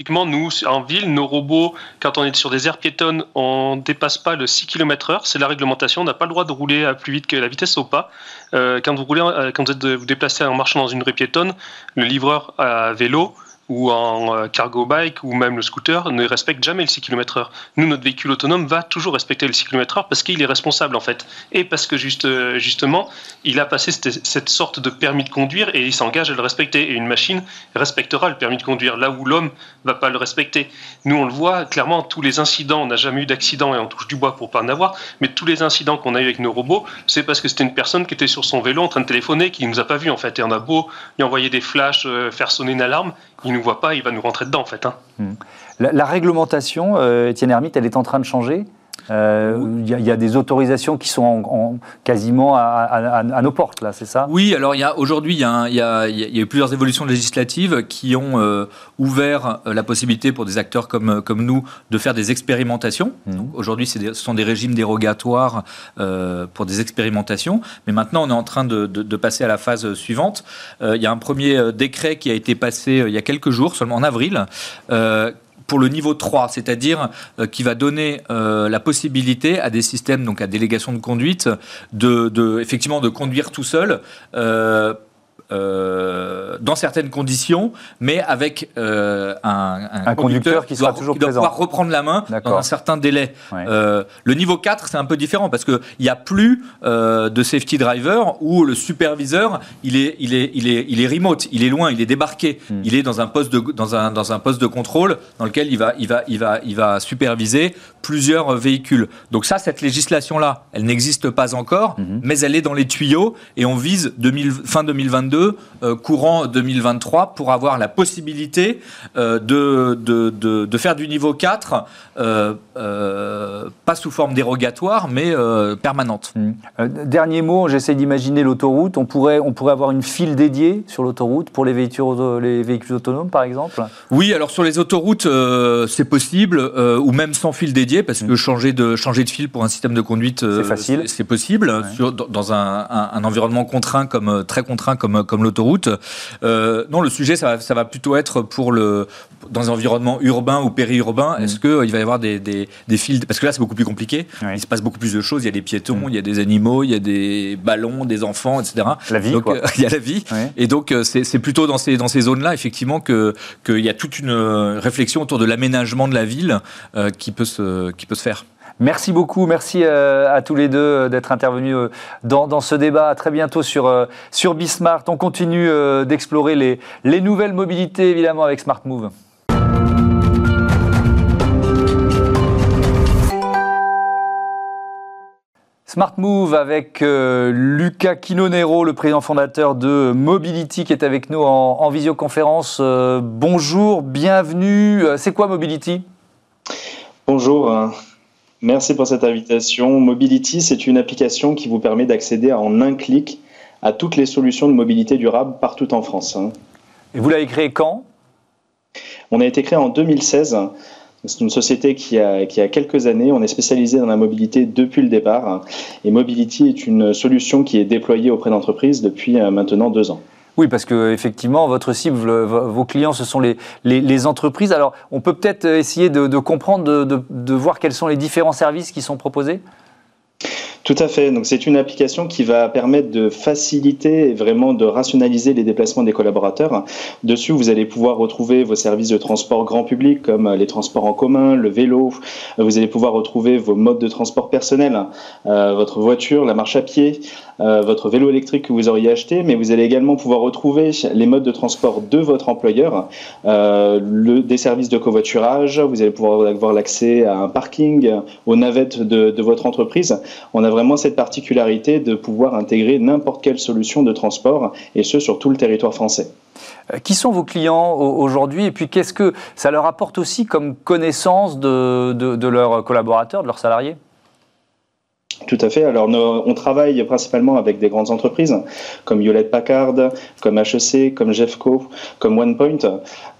S10: Typiquement, nous, en ville, nos robots, quand on est sur des aires piétonnes, on ne dépasse pas le 6 km/h. C'est la réglementation. On n'a pas le droit de rouler à plus vite que la vitesse au pas. Euh, quand vous roulez, euh, quand vous êtes vous déplacez en marchant dans une rue piétonne, le livreur à vélo ou en euh, cargo bike ou même le scooter ne respecte jamais le 6 km/h. Nous, notre véhicule autonome va toujours respecter le 6 km/h parce qu'il est responsable en fait. Et parce que euh, justement, il a passé cette, sorte de permis de conduire et il s'engage à le respecter. Et une machine respectera le permis de conduire là où l'homme va pas le respecter. Nous, on le voit clairement, tous les incidents, on n'a jamais eu d'accident et on touche du bois pour pas en avoir, mais tous les incidents qu'on a eu avec nos robots, c'est parce que c'était une personne qui était sur son vélo en train de téléphoner, qui nous a pas vu en fait. Et on a beau lui envoyer des flashs, euh, faire sonner une alarme, il nous voit pas, il va nous rentrer dedans en fait. Hein.
S1: Hmm. La, réglementation, euh, Étienne Hermite, elle est en train de changer? Euh, il y, a des autorisations qui sont quasiment à, nos portes, là, c'est ça?
S9: Oui, alors aujourd'hui, il y, a eu plusieurs évolutions législatives qui ont euh, ouvert la possibilité pour des acteurs comme, comme nous de faire des expérimentations. Mmh. Aujourd'hui, ce sont des régimes dérogatoires pour des expérimentations. Mais maintenant, on est en train de, de passer à la phase suivante. il y a un premier décret qui a été passé il y a quelques jours, seulement en avril pour le niveau 3, c'est-à-dire euh, qui va donner euh, la possibilité à des systèmes, donc à délégation de conduite, de, effectivement de conduire tout seul. Euh, dans certaines conditions, mais avec euh, un, conducteur, qui, doit, toujours pouvoir reprendre la main dans un certain délai. Euh, le niveau 4, c'est un peu différent parce qu'il n'y a plus de safety driver où le superviseur, il est, il, est, il, est, il est remote, il est loin, il est débarqué, hmm. il est dans un, poste de, dans, un, dans un poste de contrôle dans lequel il va, il va, il va, il va superviser plusieurs véhicules. Donc ça, cette législation-là, elle n'existe pas encore, hmm. mais elle est dans les tuyaux et on vise 2000, fin 2022 euh, courant 2023 pour avoir la possibilité euh, de, de, de, faire du niveau 4, euh, pas sous forme dérogatoire, mais permanente.
S1: Mmh. dernier mot, j'essaie d'imaginer l'autoroute. On pourrait, on pourrait avoir une file dédiée sur l'autoroute pour les véhicules, les véhicules autonomes, par exemple?
S9: Oui, alors sur les autoroutes, c'est possible, ou même sans fil dédié, parce que mmh. changer, de, changer de fil pour un système de conduite,
S1: c'est facile.
S9: C'est possible, sur, dans un, un, un, environnement contraint, comme, très contraint comme comme l'autoroute. Euh, non, le sujet, ça va, plutôt être pour le, dans un environnement urbain ou périurbain. Mmh. Est-ce qu'il euh, va y avoir des, des, fils Parce que là, c'est beaucoup plus compliqué. Il se passe beaucoup plus de choses. Il y a des piétons, mmh. il y a des animaux, il y a des ballons, des enfants, etc.
S1: La vie,
S9: donc, euh, il y a la vie. Et donc, c'est plutôt dans ces, dans ces zones-là, effectivement, qu'il y a toute une réflexion autour de l'aménagement de la ville qui, peut se, qui peut se faire.
S1: Merci beaucoup, merci euh, à tous les deux euh, d'être intervenus euh, dans, ce débat. À très bientôt sur, sur Bismart. On continue d'explorer les, les nouvelles mobilités, évidemment, avec Smart Move. Smart Move avec Luca Quinonero, le président fondateur de Mobility, qui est avec nous en visioconférence. bonjour, bienvenue. C'est quoi Mobility?
S11: Bonjour. Merci pour cette invitation. Mobility, c'est une application qui vous permet d'accéder en un clic à toutes les solutions de mobilité durable partout en France. Hein.
S1: Et vous l'avez créé quand?
S11: On a été créé en 2016. C'est une société qui a, qui a quelques années. On est spécialisé dans la mobilité depuis le départ. Et Mobility est une solution qui est déployée auprès d'entreprises depuis euh, maintenant deux ans.
S1: Oui, parce que effectivement, votre cible, vos clients, ce sont les, entreprises. Alors, on peut peut-être essayer de, comprendre, de, voir quels sont les différents services qui sont proposés?
S11: Tout à fait. Donc c'est une application qui va permettre de faciliter et vraiment de rationaliser les déplacements des collaborateurs. Dessus, vous allez pouvoir retrouver vos services de transport grand public comme les transports en commun, le vélo. Vous allez pouvoir retrouver vos modes de transport personnels, euh, votre voiture, la marche à pied, euh, votre vélo électrique que vous auriez acheté, mais vous allez également pouvoir retrouver les modes de transport de votre employeur, euh, des services de covoiturage. Vous allez pouvoir avoir l'accès à un parking, aux navettes de, de votre entreprise. On a vraiment cette particularité de pouvoir intégrer n'importe quelle solution de transport, et ce sur tout le territoire français.
S1: Euh, qui sont vos clients aujourd'hui et puis qu'est-ce que ça leur apporte aussi comme connaissance de, de, leurs collaborateurs, de leurs salariés?
S11: Tout à fait. Alors, on travaille principalement avec des grandes entreprises comme Hewlett Packard, comme HEC, comme Jeffco, comme OnePoint.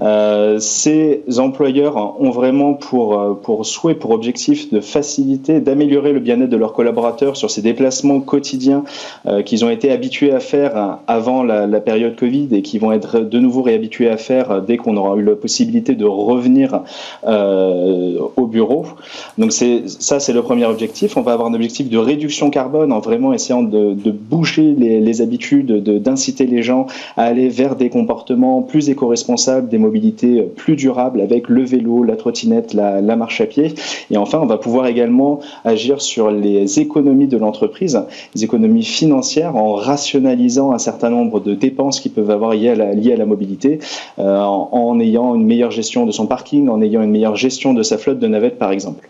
S11: Euh, ces employeurs ont vraiment pour, euh, pour souhait, pour objectif de faciliter, d'améliorer le bien-être de leurs collaborateurs sur ces déplacements quotidiens euh, qu'ils ont été habitués à faire avant la, période Covid et qui vont être de nouveau réhabitués à faire dès qu'on aura eu la possibilité de revenir au bureau. Donc, ça, c'est le premier objectif. On va avoir un objectif de réduction carbone en vraiment essayant de, bouger les, habitudes, d'inciter les gens à aller vers des comportements plus éco-responsables, des mobilités plus durables avec le vélo, la trottinette, la, marche à pied. Et enfin, on va pouvoir également agir sur les économies de l'entreprise, les économies financières en rationalisant un certain nombre de dépenses qui peuvent avoir liées à la, à la mobilité, euh, en, en ayant une meilleure gestion de son parking, en ayant une meilleure gestion de sa flotte de navettes par exemple.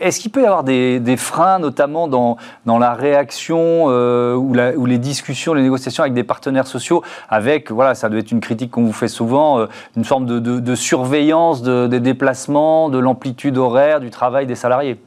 S1: Est-ce qu'il peut y avoir des, freins, notamment dans, dans la réaction euh, ou, les discussions, les négociations avec des partenaires sociaux, avec, voilà, ça doit être une critique qu'on vous fait souvent, euh, une forme de, de surveillance des déplacements, de l'amplitude horaire du travail des salariés?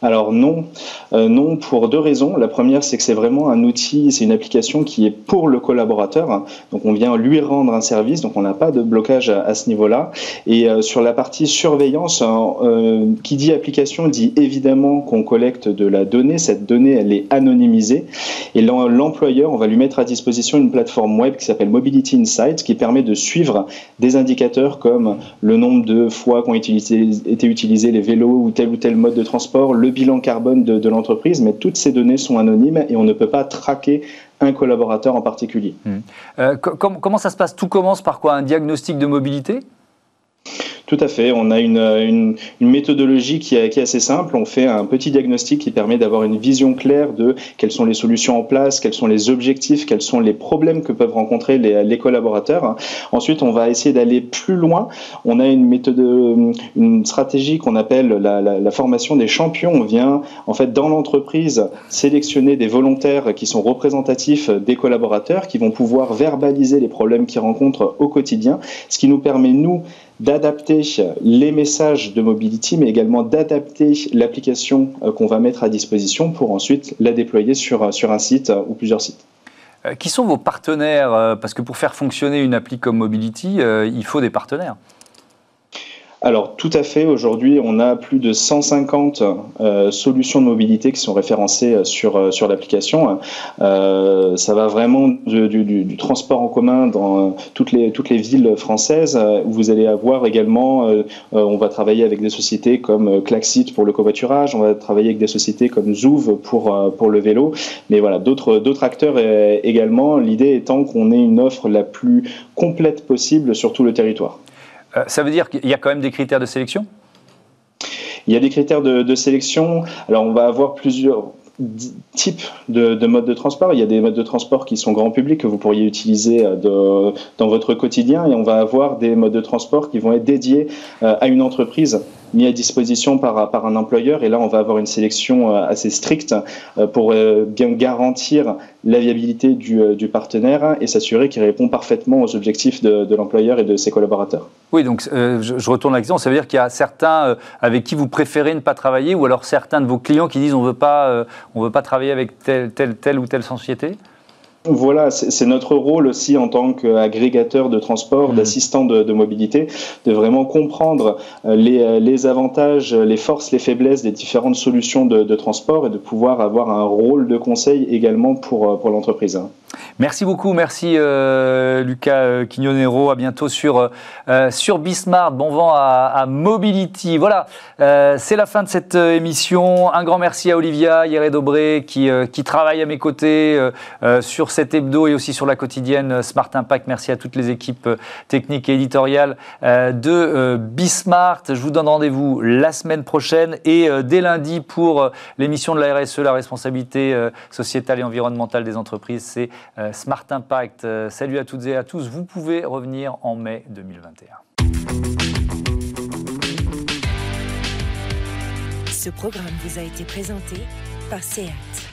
S11: Alors non, euh, non pour deux raisons. La première, c'est que c'est vraiment un outil, c'est une application qui est pour le collaborateur. Donc on vient lui rendre un service, donc on n'a pas de blocage à, ce niveau-là. Et euh, sur la partie surveillance, euh, qui dit application dit évidemment qu'on collecte de la donnée. Cette donnée, elle est anonymisée. Et l'employeur, on va lui mettre à disposition une plateforme web qui s'appelle Mobility Insights, qui permet de suivre des indicateurs comme le nombre de fois qu'ont été utilisés les vélos ou tel ou tel mode de transport, bilan carbone de, l'entreprise, mais toutes ces données sont anonymes et on ne peut pas traquer un collaborateur en particulier.
S1: Mmh. Euh, comment ça se passe? Tout commence par quoi? Un diagnostic de mobilité?
S11: Tout à fait. On a une, une, méthodologie qui est, assez simple. On fait un petit diagnostic qui permet d'avoir une vision claire de quelles sont les solutions en place, quels sont les objectifs, quels sont les problèmes que peuvent rencontrer les, collaborateurs. Ensuite, on va essayer d'aller plus loin. On a une méthode, une stratégie qu'on appelle la, la, formation des champions. On vient en fait dans l'entreprise sélectionner des volontaires qui sont représentatifs des collaborateurs, qui vont pouvoir verbaliser les problèmes qu'ils rencontrent au quotidien, ce qui nous permet nous d'adapter les messages de Mobility, mais également d'adapter l'application euh, qu'on va mettre à disposition pour ensuite la déployer sur, euh, un site euh, ou plusieurs sites.
S1: Qui sont vos partenaires? Parce que pour faire fonctionner une appli comme Mobility, il faut des partenaires
S11: alors tout à fait, aujourd'hui on a plus de 150 euh, solutions de mobilité qui sont référencées euh, sur, euh, sur l'application. ça va vraiment du, transport en commun dans toutes les, toutes les villes françaises. Vous allez avoir également, on va travailler avec des sociétés comme Klaxit pour le covoiturage, on va travailler avec des sociétés comme Zouv pour, pour le vélo, mais voilà, d'autres acteurs également, l'idée étant qu'on ait une offre la plus complète possible sur tout le territoire.
S1: Euh, ça veut dire qu'il y a quand même des critères de sélection?
S11: Il y a des critères de, sélection. Alors, on va avoir plusieurs types de, modes de transport. Il y a des modes de transport qui sont grand public que vous pourriez utiliser euh, dans votre quotidien et on va avoir des modes de transport qui vont être dédiés euh, à une entreprise mis à disposition par, par un employeur. Et là, on va avoir une sélection euh, assez stricte euh, pour euh, bien garantir la viabilité du, du partenaire et s'assurer qu'il répond parfaitement aux objectifs de, l'employeur et de ses collaborateurs.
S1: Oui, donc je, retourne à la question. Ça veut dire qu'il y a certains avec qui vous préférez ne pas travailler ou alors certains de vos clients qui disent on ne veut pas travailler avec telle, telle, telle ou telle société?
S11: Voilà, c'est notre rôle aussi en tant qu'agrégateur de transport, mmh. d'assistant de, mobilité, de vraiment comprendre euh, euh, les, avantages, les forces, les faiblesses des différentes solutions de, transport et de pouvoir avoir un rôle de conseil également pour, euh, pour l'entreprise.
S1: Merci beaucoup, merci Lucas Quignonero. À bientôt sur, sur Bismart. Bon vent à, Mobility. Voilà, c'est la fin de cette émission. Un grand merci à Olivia Hieré-Dobré qui, qui travaille à mes côtés sur cet hebdo et aussi sur la quotidienne euh, Smart Impact. Merci à toutes les équipes euh, techniques et éditoriales euh, de Bismart. Je vous donne rendez-vous la semaine prochaine et dès lundi pour l'émission de la RSE, la responsabilité sociétale et environnementale des entreprises. C'est Smart Impact. Salut à toutes et à tous. Vous pouvez revenir en mai 2021.
S8: Ce programme vous a été présenté par SEAT.